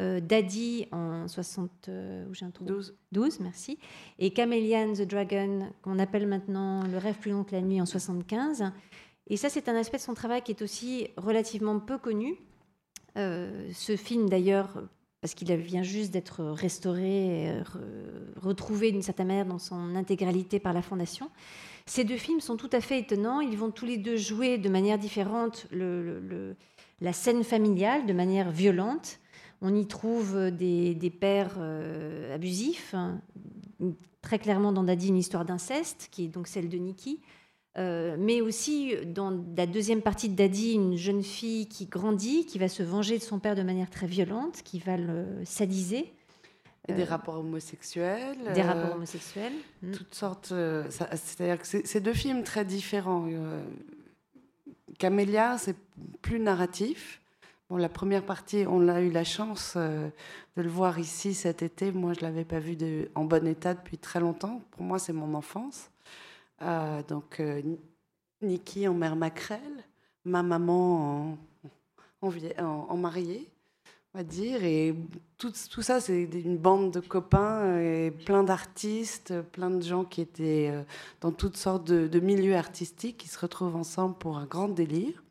Euh, Daddy en 60, euh, où j'ai un trou 12. 12, merci. Et Chameleon the Dragon, qu'on appelle maintenant Le rêve plus long que la nuit en 75. Et ça, c'est un aspect de son travail qui est aussi relativement peu connu. Euh, ce film, d'ailleurs, parce qu'il vient juste d'être restauré, et retrouvé d'une certaine manière dans son intégralité par la Fondation. Ces deux films sont tout à fait étonnants. Ils vont tous les deux jouer de manière différente la scène familiale, de manière violente. On y trouve des, pères euh, abusifs, hein. très clairement dans Daddy une histoire d'inceste, qui est donc celle de Nikki. Euh, mais aussi dans la deuxième partie de Daddy, une jeune fille qui grandit, qui va se venger de son père de manière très violente, qui va le sadiser. Et des euh, rapports homosexuels. Des rapports homosexuels. Hmm. Toutes sortes. C'est-à-dire que c'est deux films très différents. Camélia, c'est plus narratif. Bon, la première partie, on a eu la chance euh, de le voir ici cet été. Moi, je ne l'avais pas vu de, en bon état depuis très longtemps. Pour moi, c'est mon enfance. Euh, donc, euh, Niki en mère maquerelle, ma maman en, en, mariée, va dire. Et tout, ça, c'est une bande de copains et plein d'artistes, plein de gens qui étaient dans toutes sortes de, milieux artistiques qui se retrouvent ensemble pour un grand délire.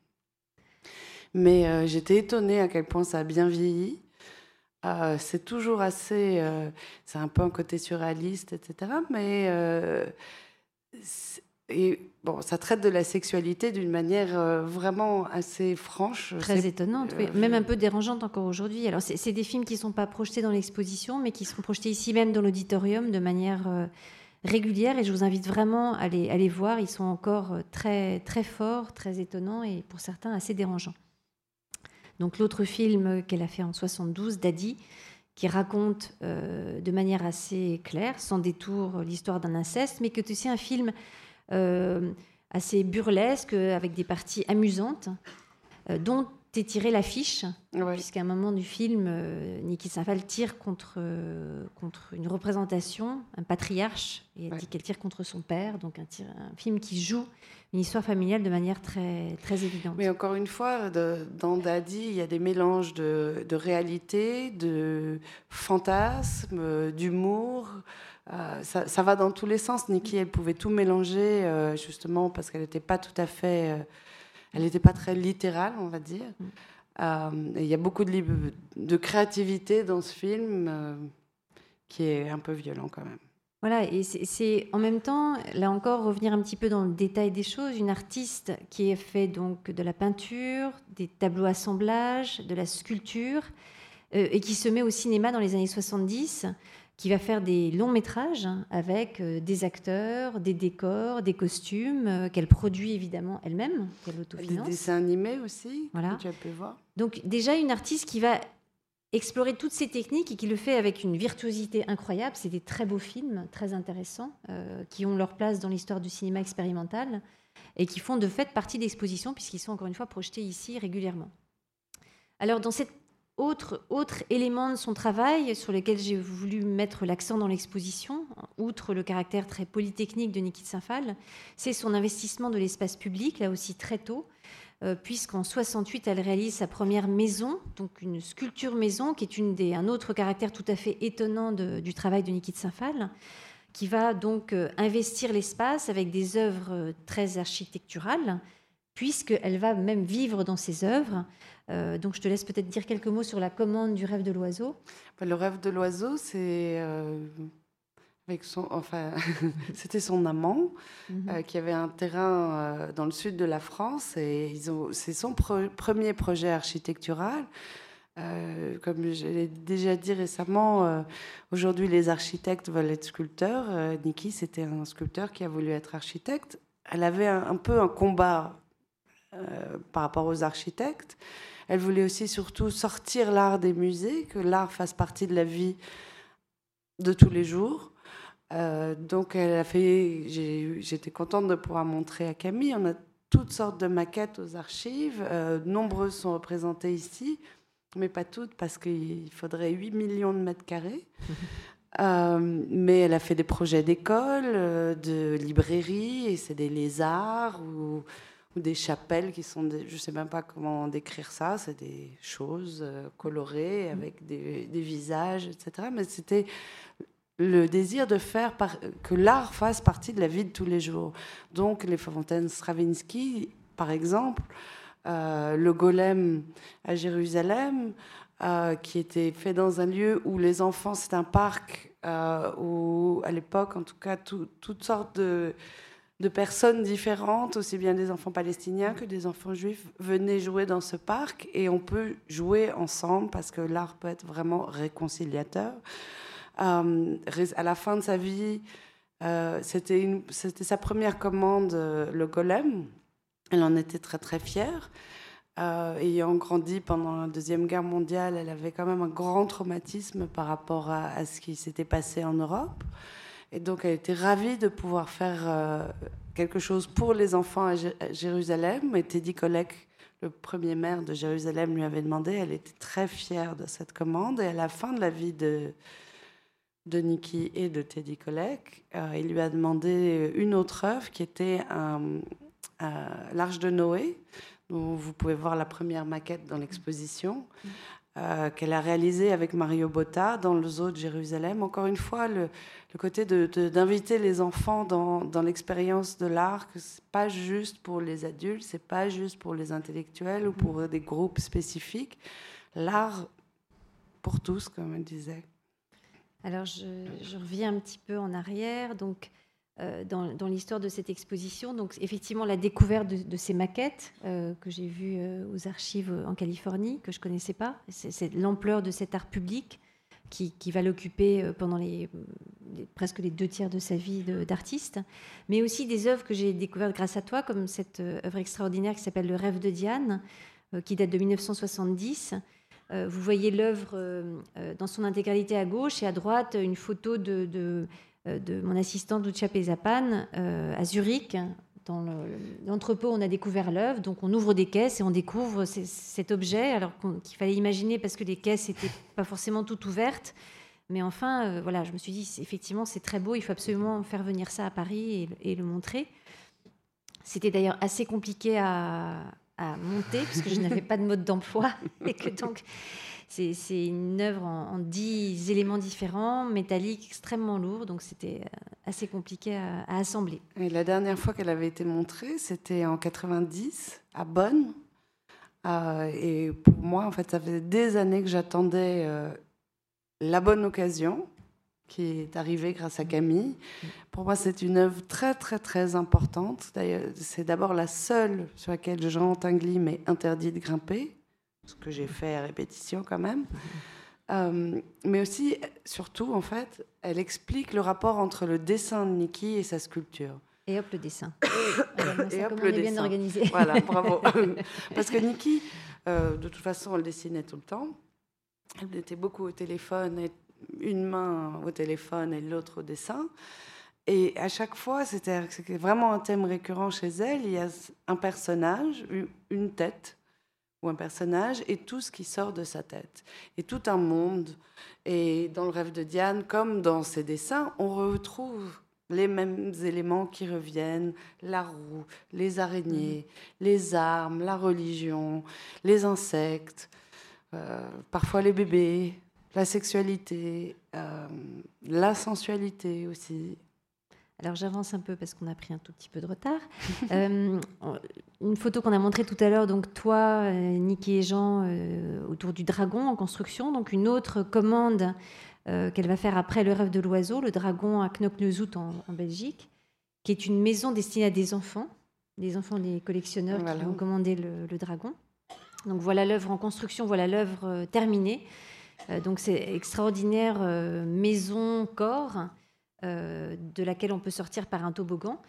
Mais euh, j'étais étonnée à quel point ça a bien vieilli. Euh, c'est toujours assez. Euh, c'est un peu un côté surréaliste, etc. Mais. Et bon, ça traite de la sexualité d'une manière vraiment assez franche. Très étonnante, même un peu dérangeante encore aujourd'hui. Alors, c'est des films qui ne sont pas projetés dans l'exposition, mais qui sont projetés ici même dans l'auditorium de manière régulière. Et je vous invite vraiment à les, à les voir. Ils sont encore très, très forts, très étonnants et pour certains assez dérangeants. Donc l'autre film qu'elle a fait en 72, Daddy, qui raconte euh, de manière assez claire, sans détour, l'histoire d'un inceste, mais qui est aussi un film euh, assez burlesque, avec des parties amusantes, euh, dont est tirée l'affiche, puisqu'à un moment du film, euh, Niki Safal tire contre, euh, contre une représentation, un patriarche, et elle dit qu'elle tire contre son père, donc un, film qui joue une histoire familiale de manière très, très évidente. Mais encore une fois, dans Daddy, il y a des mélanges de, de réalité, de fantasme, d'humour. Euh, ça, ça, va dans tous les sens. Niki, elle pouvait tout mélanger, justement, parce qu'elle n'était pas tout à fait elle n'était pas très littérale, on va dire. Mm. Euh, il y a beaucoup de, de, créativité dans ce film euh, qui est un peu violent quand même. Voilà, et c'est en même temps, là encore, revenir un petit peu dans le détail des choses, une artiste qui a fait donc de la peinture, des tableaux assemblages, de la sculpture, euh, et qui se met au cinéma dans les années 70 qui va faire des longs métrages avec euh, des acteurs, des décors, des costumes euh, qu'elle produit évidemment elle-même, qu'elle autofinance. Des dessins animés aussi, voilà. tu as pu voir. Donc déjà une artiste qui va explorer toutes ces techniques et qui le fait avec une virtuosité incroyable. C'est des très beaux films, très intéressants, euh, qui ont leur place dans l'histoire du cinéma expérimental et qui font de fait partie d'expositions puisqu'ils sont encore une fois projetés ici régulièrement. Alors dans cette autre, autre élément de son travail sur lequel j'ai voulu mettre l'accent dans l'exposition, outre le caractère très polytechnique de Nikit Sinfal, c'est son investissement de l'espace public, là aussi très tôt, euh, puisqu'en 68, elle réalise sa première maison, donc une sculpture maison, qui est un autre caractère tout à fait étonnant du travail de Nikit Sinfal, qui va donc euh, investir l'espace avec des œuvres euh, très architecturales, puisqu'elle va même vivre dans ses œuvres. Euh, donc je te laisse peut-être dire quelques mots sur la commande du rêve de l'oiseau. Bah, le rêve de l'oiseau, c'est euh, avec son, enfin, (laughs) c'était son amant mhm. euh, qui avait un terrain dans le sud de la France et ils ont, c'est son premier projet architectural. comme je l'ai déjà dit récemment, aujourd'hui les architectes veulent être sculpteurs. Niki, c'était un sculpteur qui a voulu être architecte. Elle avait un peu un combat par rapport aux architectes. Elle voulait aussi surtout sortir l'art des musées, que l'art fasse partie de la vie de tous les jours. Euh, donc elle a fait, j'étais contente de pouvoir montrer à Camille. On a toutes sortes de maquettes aux archives. Euh, nombreuses sont représentées ici, mais pas toutes parce qu'il faudrait 8 millions de mètres carrés. (laughs) Euh, mais elle a fait des projets d'école, de librairie, et c'est des lézards ou ou des chapelles qui sont, des, je ne sais même pas comment décrire ça, c'est des choses euh, colorées mmh. avec des, visages, etc. Mais c'était le désir de faire que l'art fasse partie de la vie de tous les jours. Donc les fontaines Stravinsky, par exemple, euh, le golem à Jérusalem, euh, qui était fait dans un lieu où les enfants, c'est un parc où à l'époque, en tout cas, toutes sortes de de personnes différentes, aussi bien des enfants palestiniens que des enfants juifs, venaient jouer dans ce parc et on peut jouer ensemble parce que l'art peut être vraiment réconciliateur. Euh, à la fin de sa vie, euh, c'était sa première commande, euh, le golem. Elle en était très très fière. ayant grandi pendant la Deuxième Guerre mondiale, elle avait quand même un grand traumatisme par rapport à ce qui s'était passé en Europe. Et donc, elle était ravie de pouvoir faire euh, quelque chose pour les enfants à, Jérusalem. Et Teddy Kollek, le premier maire de Jérusalem, lui avait demandé. Elle était très fière de cette commande. Et à la fin de la vie de, de Nikki et de Teddy Kollek, euh, il lui a demandé une autre œuvre qui était l'Arche de Noé, dont vous pouvez voir la première maquette dans l'exposition. Euh, qu'elle a réalisé avec Mario Botta dans le zoo de Jérusalem. Encore une fois, le, côté d'inviter les enfants dans, l'expérience de l'art, que c'est pas juste pour les adultes, c'est pas juste pour les intellectuels ou pour des groupes spécifiques. L'art pour tous, comme elle disait. Alors, je, je, reviens un petit peu en arrière. Donc, euh, dans, l'histoire de cette exposition. Donc, effectivement, la découverte de, ces maquettes euh, que j'ai vues euh, aux archives en Californie, que je ne connaissais pas. C'est l'ampleur de cet art public qui, va l'occuper pendant presque les deux tiers de sa vie d'artiste. Mais aussi des œuvres que j'ai découvertes grâce à toi, comme cette œuvre extraordinaire qui s'appelle Le rêve de Diane, qui date de 1970. vous voyez l'œuvre dans son intégralité à gauche et à droite une photo de de mon assistant Lucia Pesapan euh, à Zurich. Dans l'entrepôt, on a découvert l'œuvre, donc on ouvre des caisses et on découvre cet objet, alors qu'il fallait imaginer parce que les caisses n'étaient pas forcément toutes ouvertes. Mais enfin, euh, voilà, je me suis dit, effectivement, c'est très beau, il faut absolument faire venir ça à Paris et, le montrer. C'était d'ailleurs assez compliqué à, à monter, parce que je n'avais pas de mode d'emploi, (laughs) et que donc c'est une œuvre en, dix éléments différents, métalliques, extrêmement lourds, donc c'était euh, assez compliqué à, assembler. Et la dernière fois qu'elle avait été montrée, c'était en 90 à Bonn. Euh, et pour moi, en fait, ça faisait des années que j'attendais euh, la bonne occasion qui est arrivée grâce à Camille. Pour moi, c'est une œuvre très, très, très importante. C'est d'abord la seule sur laquelle Jean Tinguely m'est interdit de grimper ce que j'ai fait à répétition quand même. Euh, mais aussi, surtout, en fait, elle explique le rapport entre le dessin de Nikki et sa sculpture. Et hop, le dessin. (coughs) et hop, le dessin. organisé. (laughs) Voilà, bravo. (laughs) Parce que Nikki, euh, de toute façon, elle dessinait tout le temps. Elle était beaucoup au téléphone, et une main au téléphone et l'autre au dessin. Et à chaque fois, c'était vraiment un thème récurrent chez elle. Il y a un personnage, une tête, ou un personnage et tout ce qui sort de sa tête. Et tout un monde. Et dans le rêve de Diane, comme dans ses dessins, on retrouve les mêmes éléments qui reviennent, la roue, les araignées, mm. les armes, la religion, les insectes, euh, parfois les bébés, la sexualité, euh, la sensualité aussi. Alors j'avance un peu parce qu'on a pris un tout petit peu de retard. (laughs) Euh, une photo qu'on a montrée tout à l'heure, donc toi, euh, Niki et Jean, euh, autour du dragon en construction. Donc une autre commande qu'elle va faire après le rêve de l'oiseau, le dragon à Knoknezout en, en, Belgique, qui est une maison destinée à des enfants, des enfants des collectionneurs qui ont commandé le, le dragon. Donc voilà l'œuvre en construction, voilà l'œuvre terminée. donc c'est extraordinaire maison corps euh, de laquelle on peut sortir par un toboggan,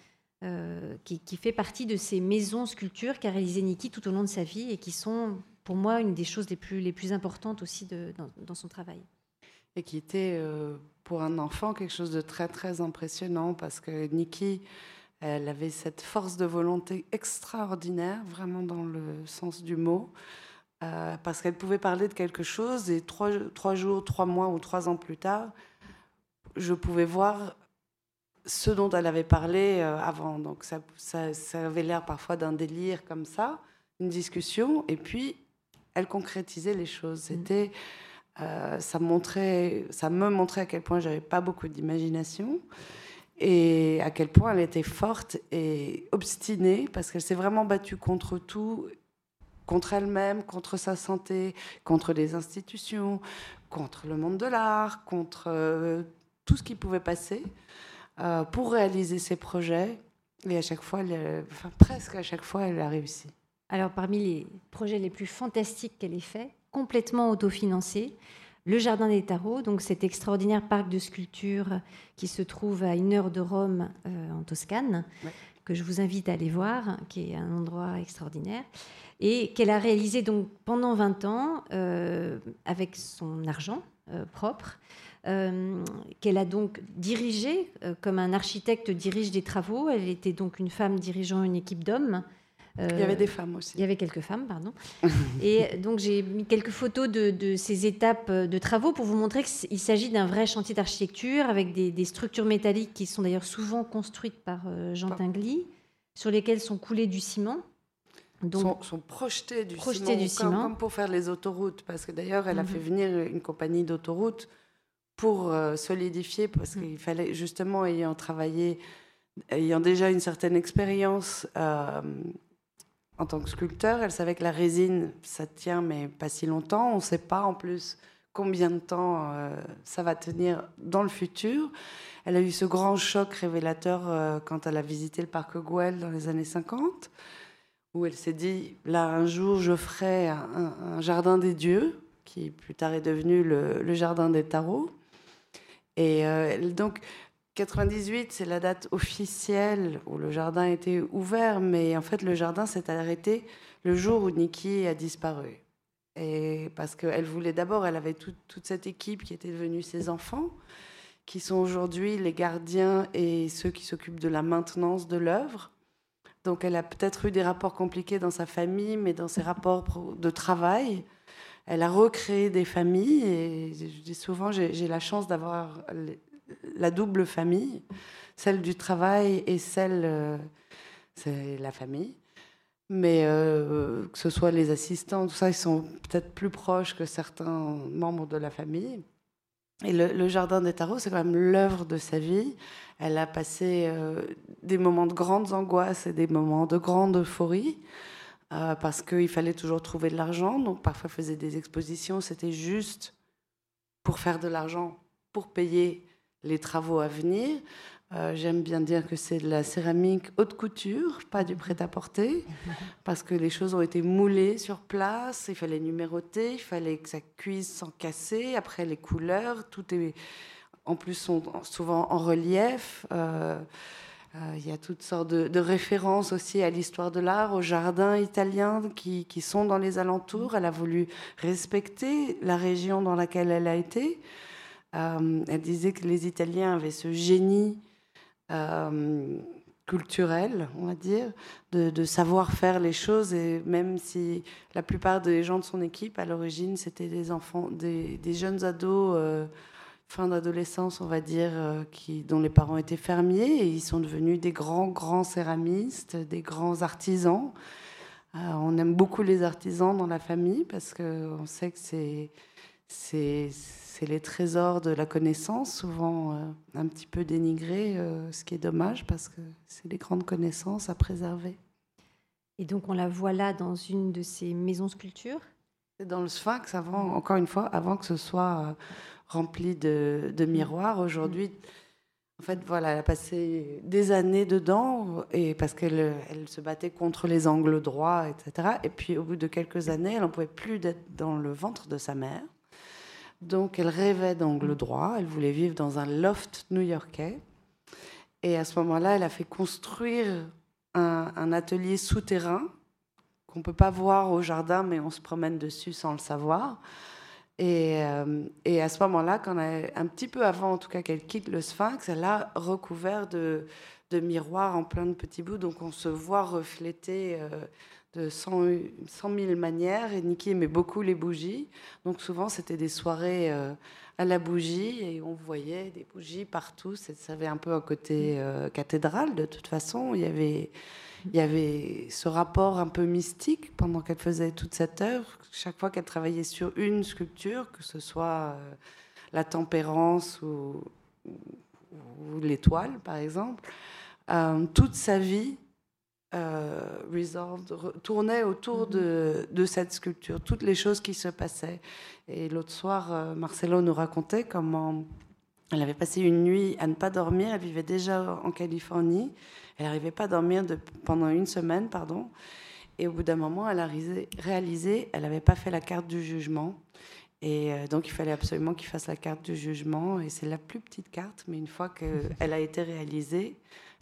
euh, qui, fait partie de ces maisons sculptures qu'a réalisé Niki tout au long de sa vie et qui sont pour moi une des choses les plus, les plus importantes aussi dans, son travail. Et qui était euh, pour un enfant quelque chose de très très impressionnant parce que Niki, elle avait cette force de volonté extraordinaire, vraiment dans le sens du mot. parce qu'elle pouvait parler de quelque chose et trois, trois jours, trois mois ou trois ans plus tard, je pouvais voir ce dont elle avait parlé euh, avant. Donc ça, ça, ça avait l'air parfois d'un délire comme ça, une discussion, et puis elle concrétisait les choses. Mm. C'était, euh, ça montrait, ça me montrait à quel point j'avais pas beaucoup d'imagination et à quel point elle était forte et obstinée parce qu'elle s'est vraiment battue contre tout, contre elle-même, contre sa santé, contre les institutions, contre le monde de l'art, contre euh, tout ce qui pouvait passer euh, pour réaliser ses projets. Et à chaque fois, elle, enfin, presque à chaque fois, elle a réussi. Alors, parmi les projets les plus fantastiques qu'elle ait fait, complètement autofinancé, le Jardin des Tarots, donc cet extraordinaire parc de sculpture qui se trouve à une heure de Rome, euh, en Toscane, Ouais. que je vous invite à aller voir, qui est un endroit extraordinaire, et qu'elle a réalisé donc pendant 20 ans euh, avec son argent euh, propre, euh, qu'elle a donc dirigé euh, comme un architecte dirige des travaux. Elle était donc une femme dirigeant une équipe d'hommes. Il y Euh, avait des femmes aussi. il y avait quelques femmes, pardon. (laughs) Et donc j'ai mis quelques photos de, de ces étapes de travaux pour vous montrer qu'il s'agit d'un vrai chantier d'architecture avec des, des structures métalliques qui sont d'ailleurs souvent construites par euh, Jean Tinguely, sur lesquelles sont coulés du ciment. Donc, sont, sont projetés du Projetés ciment, du comme, ciment. comme pour faire les autoroutes. Parce que d'ailleurs, elle a Mhm. fait venir une compagnie d'autoroutes pour euh, solidifier, parce Mhm. qu'il fallait justement, ayant travaillé, ayant déjà une certaine expérience euh, en tant que sculpteur, elle savait que la résine, ça tient, mais pas si longtemps. On ne sait pas en plus combien de temps euh, ça va tenir dans le futur. Elle a eu ce grand choc révélateur euh, quand elle a visité le parc Güell dans les années 50 où elle s'est dit, là, un jour, je ferai un, un- un jardin des dieux, qui plus tard est devenu le, le jardin des tarots. Et euh, donc, 98, c'est la date officielle où le jardin était ouvert, mais en fait, le jardin s'est arrêté le jour où Nikki a disparu. Et parce qu'elle voulait d'abord, elle avait toute- cette équipe qui était devenue ses enfants, qui sont aujourd'hui les gardiens et ceux qui s'occupent de la maintenance de l'œuvre. Donc elle a peut-être eu des rapports compliqués dans sa famille, mais dans ses rapports de travail, elle a recréé des familles. Et je dis souvent, j'ai la chance d'avoir la double famille, celle du travail et celle, euh, c'est la famille. Mais euh, que ce soit les assistants, tout ça, ils sont peut-être plus proches que certains membres de la famille. Et le, le jardin des tarots, c'est quand même l'œuvre de sa vie. Elle a passé euh, des moments de grandes angoisses et des moments de grande euphorie euh, parce qu'il fallait toujours trouver de l'argent. Donc parfois, faisait des expositions. C'était juste pour faire de l'argent, pour payer les travaux à venir. Euh, J'aime bien dire que c'est de la céramique haute couture, pas du prêt-à-porter, (laughs) parce que les choses ont été moulées sur place, il fallait numéroter, il fallait que ça cuise sans casser. Après, les couleurs, tout est en plus sont souvent en relief. Euh, il y a toutes sortes de, références aussi à l'histoire de l'art, aux jardins italiens qui, sont dans les alentours. Elle a voulu respecter la région dans laquelle elle a été. Euh, elle disait que les Italiens avaient ce génie euh, culturel, on va dire, de, savoir faire les choses. Et même si la plupart des gens de son équipe, à l'origine, c'était des enfants, des, jeunes ados, euh, fin d'adolescence, on va dire, euh, dont les parents étaient fermiers, et ils sont devenus des grands, grands céramistes, des grands artisans. Euh, on aime beaucoup les artisans dans la famille parce qu'on sait que c'est les trésors de la connaissance, souvent euh, un petit peu dénigrés, ce qui est dommage parce que c'est les grandes connaissances à préserver. Et donc on la voit là dans une de ces maisons sculptures? Dans le sphinx, avant, encore une fois, avant que ce soit euh, rempli de, miroirs. Aujourd'hui, en fait, voilà, elle a passé des années dedans et parce qu'elle elle se battait contre les angles droits, etc. Et puis au bout de quelques années, elle n'en pouvait plus d'être dans le ventre de sa mère. Donc elle rêvait d'angle droit, elle voulait vivre dans un loft new-yorkais. Et à ce moment-là, elle a fait construire un atelier souterrain qu'on ne peut pas voir au jardin, mais on se promène dessus sans le savoir. Et, euh, à ce moment-là, quand un petit peu avant, en tout cas, qu'elle quitte le sphinx, elle a recouvert de, de miroirs en plein de petits bouts. Donc on se voit refléter euh, de 100, 000 manières. Et Niki aimait beaucoup les bougies. Donc souvent, c'était des soirées euh, à la bougie et on voyait des bougies partout. Ça avait un peu un côté cathédrale de toute façon. Il y avait il y avait ce rapport un peu mystique pendant qu'elle faisait toute cette œuvre. Chaque fois qu'elle travaillait sur une sculpture, que ce soit euh, la tempérance ou, l'étoile, par exemple, euh, toute sa vie euh, tournait autour de, de, cette sculpture, toutes les choses qui se passaient. Et l'autre soir, euh, Marcelo nous racontait comment elle avait passé une nuit à ne pas dormir. Elle vivait déjà en Californie. Elle n'arrivait pas à dormir de, pendant une semaine, pardon. Et au bout d'un moment, elle a réalisé, elle n'avait pas fait la carte du jugement. Et euh, donc, il fallait absolument qu'il fasse la carte du jugement. Et c'est la plus petite carte, mais une fois qu'elle (laughs) a été réalisée,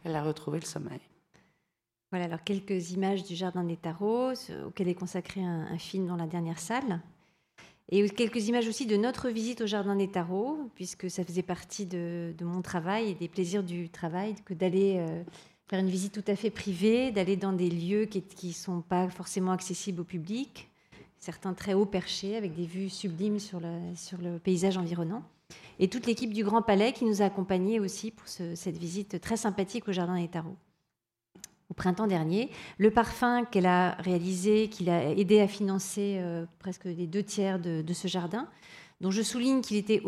elle a retrouvé le sommeil. Voilà, alors quelques images du Jardin des Tarots, auquel est consacré un, film dans la dernière salle. Et quelques images aussi de notre visite au Jardin des Tarots, puisque ça faisait partie de, mon travail et des plaisirs du travail, que d'aller euh, faire une visite tout à fait privée, d'aller dans des lieux qui ne sont pas forcément accessibles au public, certains très haut perchés, avec des vues sublimes sur le, sur le paysage environnant. Et toute l'équipe du Grand Palais qui nous a accompagnés aussi pour cette visite très sympathique au Jardin des Tarots au printemps dernier. Le parfum qu'elle a réalisé, qu'il a aidé à financer euh, presque les deux tiers de, ce jardin, dont je souligne qu'il était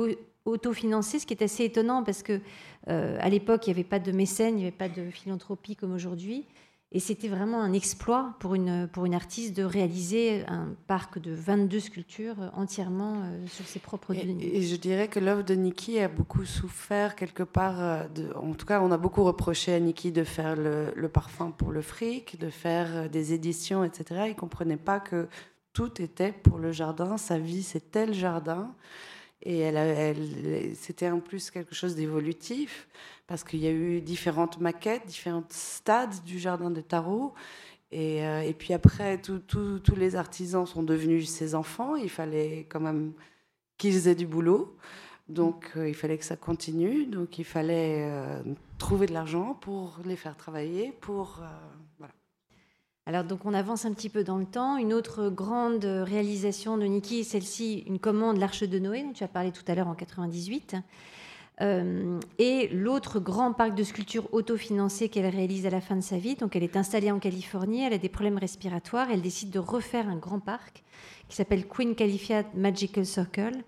autofinancé, ce qui est assez étonnant parce que euh, à l'époque il n'y avait pas de mécène, il n'y avait pas de philanthropie comme aujourd'hui. Et c'était vraiment un exploit pour une, pour une artiste de réaliser un parc de 22 sculptures entièrement euh, sur ses propres données. Et, je dirais que l'œuvre de Nikki a beaucoup souffert quelque part. Euh, de, en tout cas, on a beaucoup reproché à Nikki de faire le, parfum pour le fric, de faire des éditions, etc. Il ne comprenait pas que tout était pour le jardin. Sa vie, c'était le jardin. Et c'était en plus quelque chose d'évolutif, parce qu'il y a eu différentes maquettes, différents stades du jardin de Tarot. Et, euh, puis après, tous les artisans sont devenus ses enfants. Il fallait quand même qu'ils aient du boulot. Donc euh, il fallait que ça continue. Donc il fallait euh, trouver de l'argent pour les faire travailler, pour. Alors donc on avance un petit peu dans le temps. Une autre grande réalisation de Niki, celle-ci, une commande, l'Arche de Noé, dont tu as parlé tout à l'heure en 98. Euh, et l'autre grand parc de sculptures autofinancé qu'elle réalise à la fin de sa vie. Donc elle est installée en Californie, elle a des problèmes respiratoires, elle décide de refaire un grand parc qui s'appelle Queen Califia Magical Circle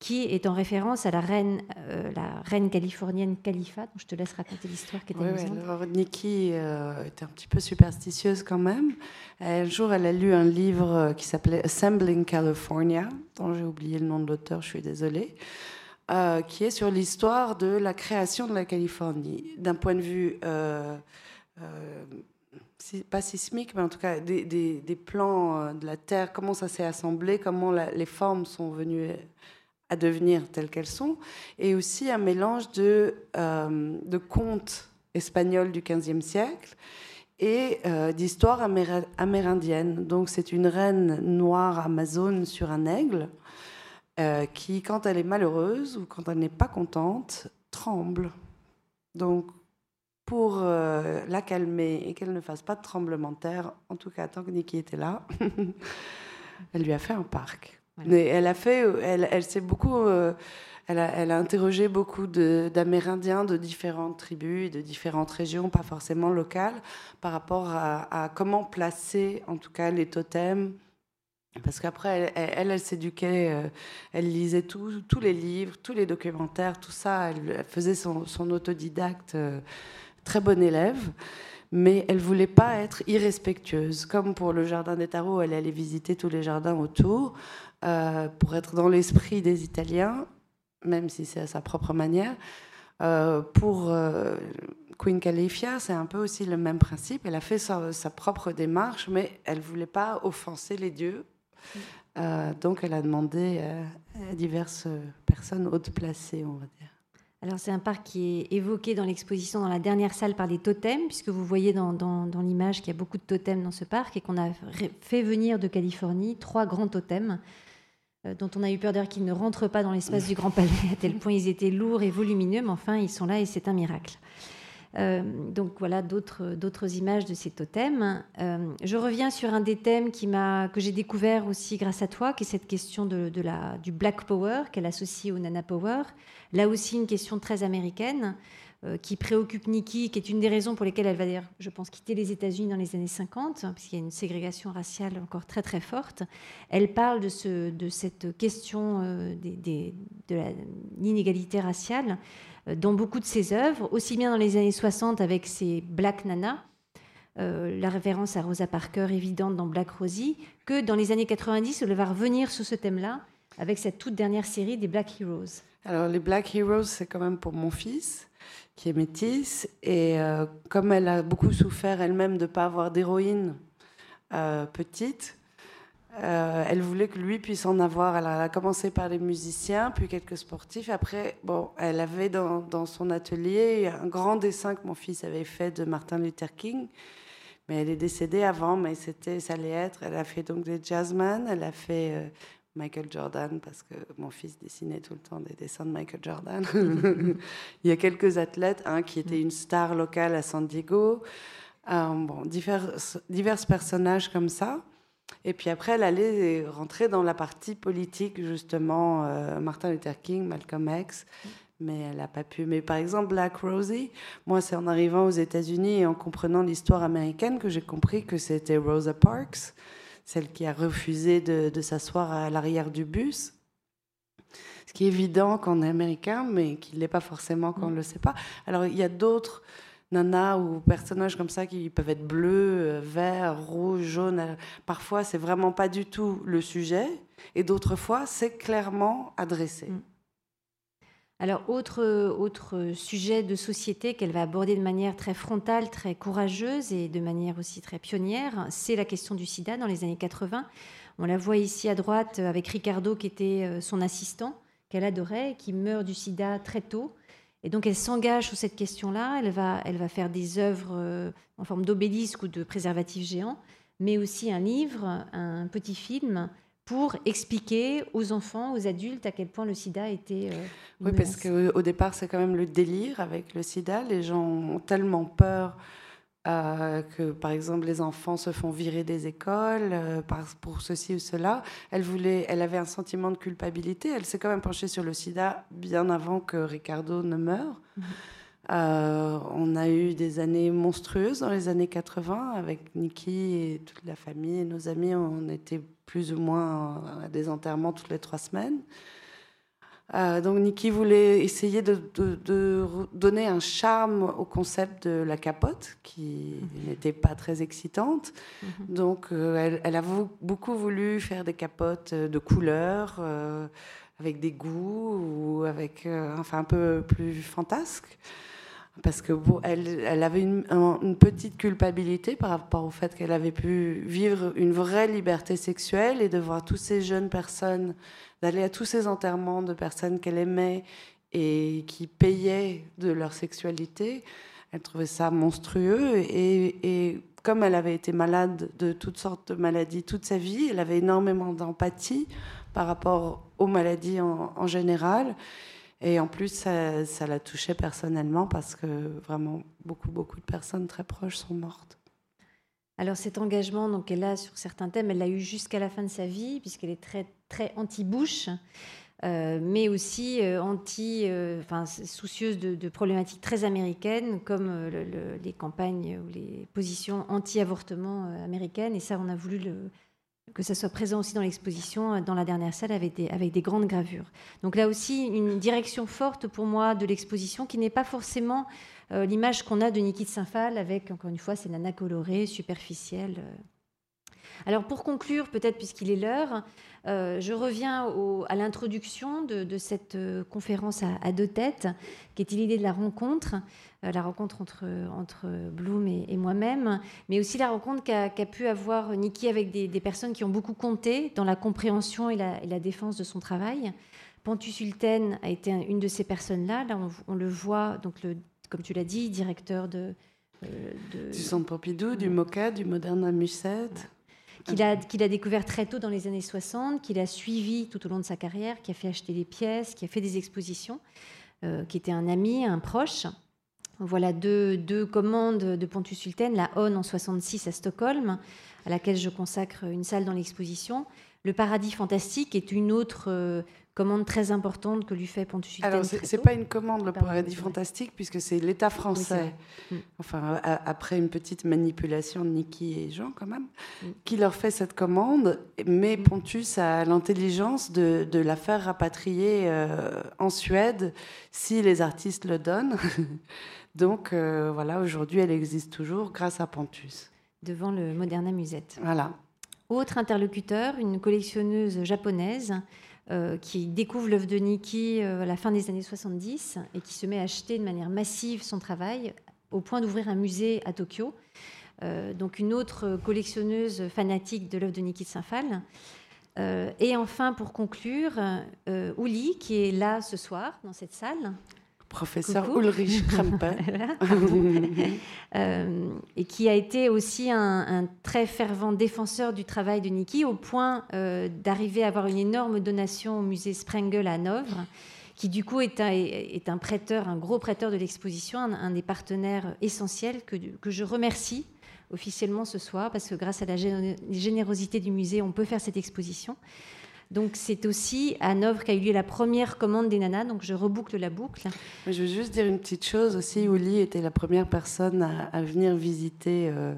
qui est en référence à la reine, euh, la reine californienne Khalifa. je te laisse raconter l'histoire qui était oui, alors Nikki euh, était un petit peu superstitieuse quand même. Un jour, elle a lu un livre euh, qui s'appelait Assembling California, dont j'ai oublié le nom de l'auteur, je suis désolée, qui est sur l'histoire de la création de la Californie, d'un point de vue pas sismique, mais en tout cas des, des, plans de la Terre, comment ça s'est assemblé, comment les formes sont venues à devenir telles qu'elles sont, et aussi un mélange de, euh, de contes espagnols du XVe siècle et euh, d'histoire amérindienne. Donc c'est une reine noire amazone sur un aigle euh, qui, quand elle est malheureuse ou quand elle n'est pas contente, tremble. Donc pour la calmer et qu'elle ne fasse pas de tremblement de terre, en tout cas tant que Nikki était là, (laughs) elle lui a fait un parc. Elle a fait, elle, elle s'est beaucoup, euh, elle, a, elle, interrogé beaucoup d'Amérindiens de, différentes tribus, de différentes régions, pas forcément locales, par rapport à, comment placer, en tout cas, les totems. Parce qu'après, elle, elle, s'éduquait, euh, elle lisait tous les livres, tous les documentaires, tout ça. Elle, faisait son, autodidacte, euh, très bon élève mais elle voulait pas être irrespectueuse. Comme pour le jardin des tarots, elle allait visiter tous les jardins autour. Euh, pour être dans l'esprit des Italiens, même si c'est à sa propre manière. Euh, pour euh, Queen Califia, c'est un peu aussi le même principe. Elle a fait sa, propre démarche, mais elle ne voulait pas offenser les dieux. donc elle a demandé à diverses personnes hautes placées, on va dire. Alors c'est un parc qui est évoqué dans l'exposition dans la dernière salle par des totems, puisque vous voyez dans, l'image qu'il y a beaucoup de totems dans ce parc et qu'on a fait venir de Californie trois grands totems dont on a eu peur d'ailleurs qu'ils ne rentrent pas dans l'espace du Grand Palais, à tel point ils étaient lourds et volumineux, mais enfin ils sont là et c'est un miracle. donc voilà d'autres images de ces totems. je reviens sur un des thèmes que j'ai découvert aussi grâce à toi, qui est cette question de, la, du Black Power qu'elle associe au Nana Power. Là aussi une question très américaine. Euh, qui préoccupe Nikki, qui est une des raisons pour lesquelles elle va, je pense, quitter les États-Unis dans les années 50, hein, puisqu'il y a une ségrégation raciale encore très très forte. Elle parle de, ce, de cette question euh, des, de l'inégalité raciale euh, dans beaucoup de ses œuvres, aussi bien dans les années 60 avec ses Black Nana, la référence à Rosa Parker évidente dans Black Rosie, que dans les années 90, elle va revenir sur ce thème-là avec cette toute dernière série des Black Heroes. Alors les Black Heroes, c'est quand même pour mon fils qui est métisse. Et euh, comme elle a beaucoup souffert elle-même de ne pas avoir d'héroïne euh, petite, euh, elle voulait que lui puisse en avoir. Elle a commencé par les musiciens, puis quelques sportifs. Après, bon, elle avait dans, dans, son atelier un grand dessin que mon fils avait fait de Martin Luther King. Mais elle est décédée avant, mais c'était, ça allait être. Elle a fait donc des jazzman, elle a fait Michael Jordan, parce que mon fils dessinait tout le temps des dessins de Michael Jordan. (laughs) Il y a quelques athlètes, un qui était une star locale à San Diego, euh, bon, divers, divers personnages comme ça. Et puis après, elle allait rentrer dans la partie politique, justement, euh, Martin Luther King, Malcolm X, mais elle n'a pas pu. Mais par exemple, Black Rosie, moi, c'est en arrivant aux États-Unis et en comprenant l'histoire américaine que j'ai compris que c'était Rosa Parks celle qui a refusé de, s'asseoir à l'arrière du bus. Ce qui est évident quand on est américain, mais qui ne l'est pas forcément quand on ne le sait pas. Alors, il y a d'autres nanas ou personnages comme ça qui peuvent être bleus, euh, verts, rouges, jaunes. Parfois, c'est vraiment pas du tout le sujet, et d'autres fois, c'est clairement adressé. Mm. Alors, autre, autre sujet de société qu'elle va aborder de manière très frontale, très courageuse et de manière aussi très pionnière, c'est la question du sida dans les années 80. On la voit ici à droite avec Ricardo qui était euh, son assistant, qu'elle adorait, qui meurt du sida très tôt. Et donc elle s'engage sur cette question-là, elle va, elle va faire des œuvres euh, en forme d'obélisque ou de préservatif géant, mais aussi un livre, un petit film pour expliquer aux enfants, aux adultes, à quel point le sida était. Euh, oui, parce qu'au départ, c'est quand même le délire avec le sida. Les gens ont tellement peur euh, que, par exemple, les enfants se font virer des écoles euh, pour ceci ou cela. Elle, voulait, elle avait un sentiment de culpabilité. Elle s'est quand même penchée sur le sida bien avant que Ricardo ne meure. Mhm. on a eu des années monstrueuses dans les années 80 avec Nikki et toute la famille et nos amis. On était plus ou moins à des enterrements toutes les trois semaines. Euh, donc Nikki voulait essayer de, donner un charme au concept de la capote, qui mhm. n'était pas très excitante. Mhm. Donc euh, elle, a beaucoup voulu faire des capotes de couleurs, euh, avec des goûts, ou avec, enfin un peu plus fantasque parce que elle, avait une, petite culpabilité par rapport au fait qu'elle avait pu vivre une vraie liberté sexuelle et de voir toutes ces jeunes personnes, d'aller à tous ces enterrements de personnes qu'elle aimait et qui payaient de leur sexualité. Elle trouvait ça monstrueux et, comme elle avait été malade de toutes sortes de maladies toute sa vie, elle avait énormément d'empathie par rapport aux maladies en général. Et en plus, ça, la touchait personnellement parce que vraiment beaucoup, beaucoup de personnes très proches sont mortes. Alors cet engagement, donc elle a sur certains thèmes, elle l'a eu jusqu'à la fin de sa vie puisqu'elle est très très anti-Bush, euh, mais aussi euh, anti, euh, enfin soucieuse de, problématiques très américaines comme les campagnes ou les positions anti-avortement américaines. Et ça, on a voulu le, que ça soit présent aussi dans l'exposition, euh, dans la dernière salle, avec des, grandes gravures. Donc là aussi, une direction forte pour moi de l'exposition, qui n'est pas forcément euh, l'image qu'on a de Niki de Saint-Phal, avec, encore une fois, ces nanas colorées, superficielles. Euh. Alors pour conclure, peut-être puisqu'il est l'heure, je reviens à l'introduction de, cette conférence à, deux têtes, qui est l'idée de la rencontre. Euh, la rencontre entre, entre Bloom et, moi-même, mais aussi la rencontre qu'a pu avoir Nikki avec des, personnes qui ont beaucoup compté dans la compréhension et la, défense de son travail. Pantu Sultan a été une de ces personnes-là. Là, on, le voit, donc le, comme tu l'as dit, directeur de, euh, du Centre Pompidou, du MOCA, du Modern Musette. Qu'il a, découvert très tôt dans les années 60, qu'il a suivi tout au long de sa carrière, qui a fait acheter des pièces, qui a fait des expositions, euh, qui était un ami, un proche. Voilà deux, commandes de Pontus Sulten, la ON en 66 à Stockholm, à laquelle je consacre une salle dans l'exposition. Le Paradis Fantastique est une autre commande très importante que lui fait Pontus. Alors, c'est pas une commande, le paradis fantastique, puisque c'est l'État français, mm. enfin, après une petite manipulation de Niki et Jean, quand même, mm. qui leur fait cette commande, mais mm. Pontus a l'intelligence de, la faire rapatrier euh, en Suède si les artistes le donnent. (laughs) Donc, euh, voilà, aujourd'hui, elle existe toujours grâce à Pontus. Devant le Moderna Musette. Voilà. Autre interlocuteur, une collectionneuse japonaise euh, qui découvre l'œuvre de Nikki euh, à la fin des années 70 et qui se met à acheter de manière massive son travail au point d'ouvrir un musée à Tokyo. Euh, donc une autre collectionneuse fanatique de l'œuvre de Nikki de Saint-Phal. et enfin, pour conclure, Ouli, qui est là ce soir dans cette salle, professeur Ulrich (laughs) Krempe. (laughs) Euh, et qui a été aussi un, très fervent défenseur du travail de Niki, au point euh, d'arriver à avoir une énorme donation au musée Sprengel à Hanovre, qui du coup est un, est un prêteur, un gros prêteur de l'exposition, un, des partenaires essentiels que, que je remercie officiellement ce soir, parce que grâce à la générosité du musée, on peut faire cette exposition. Donc c'est aussi à Hanovre qu'a eu lieu la première commande des nanas, donc je reboucle la boucle. Je veux juste dire une petite chose aussi, Uli était la première personne à, venir visiter euh,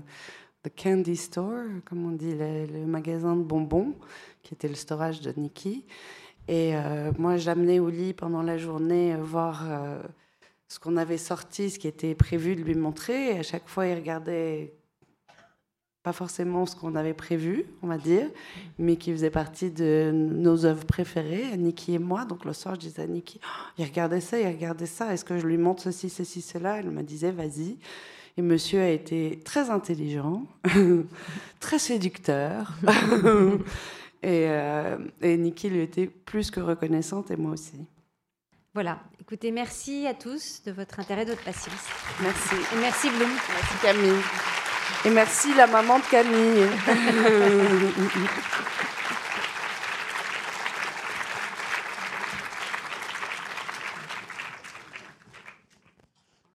The Candy Store, comme on dit, le, magasin de bonbons, qui était le storage de Nikki. Et euh, moi, j'amenais Uli pendant la journée euh, voir ce qu'on avait sorti, ce qui était prévu de lui montrer. Et à chaque fois, il regardait pas forcément ce qu'on avait prévu, on va dire, mais qui faisait partie de nos œuvres préférées, Niki et moi. Donc le soir, je disais à Niki, oh, il regardait ça, il regardait ça, est-ce que je lui montre ceci, ceci, cela? Elle me disait, vas-y. Et monsieur a été très intelligent, (laughs) très séducteur. (laughs) et, euh, et Niki lui était plus que reconnaissante, et moi aussi. Voilà. Écoutez, merci à tous de votre intérêt, de votre patience. Merci. Et merci Bloom. Merci Camille. Et merci la maman de Camille. (laughs)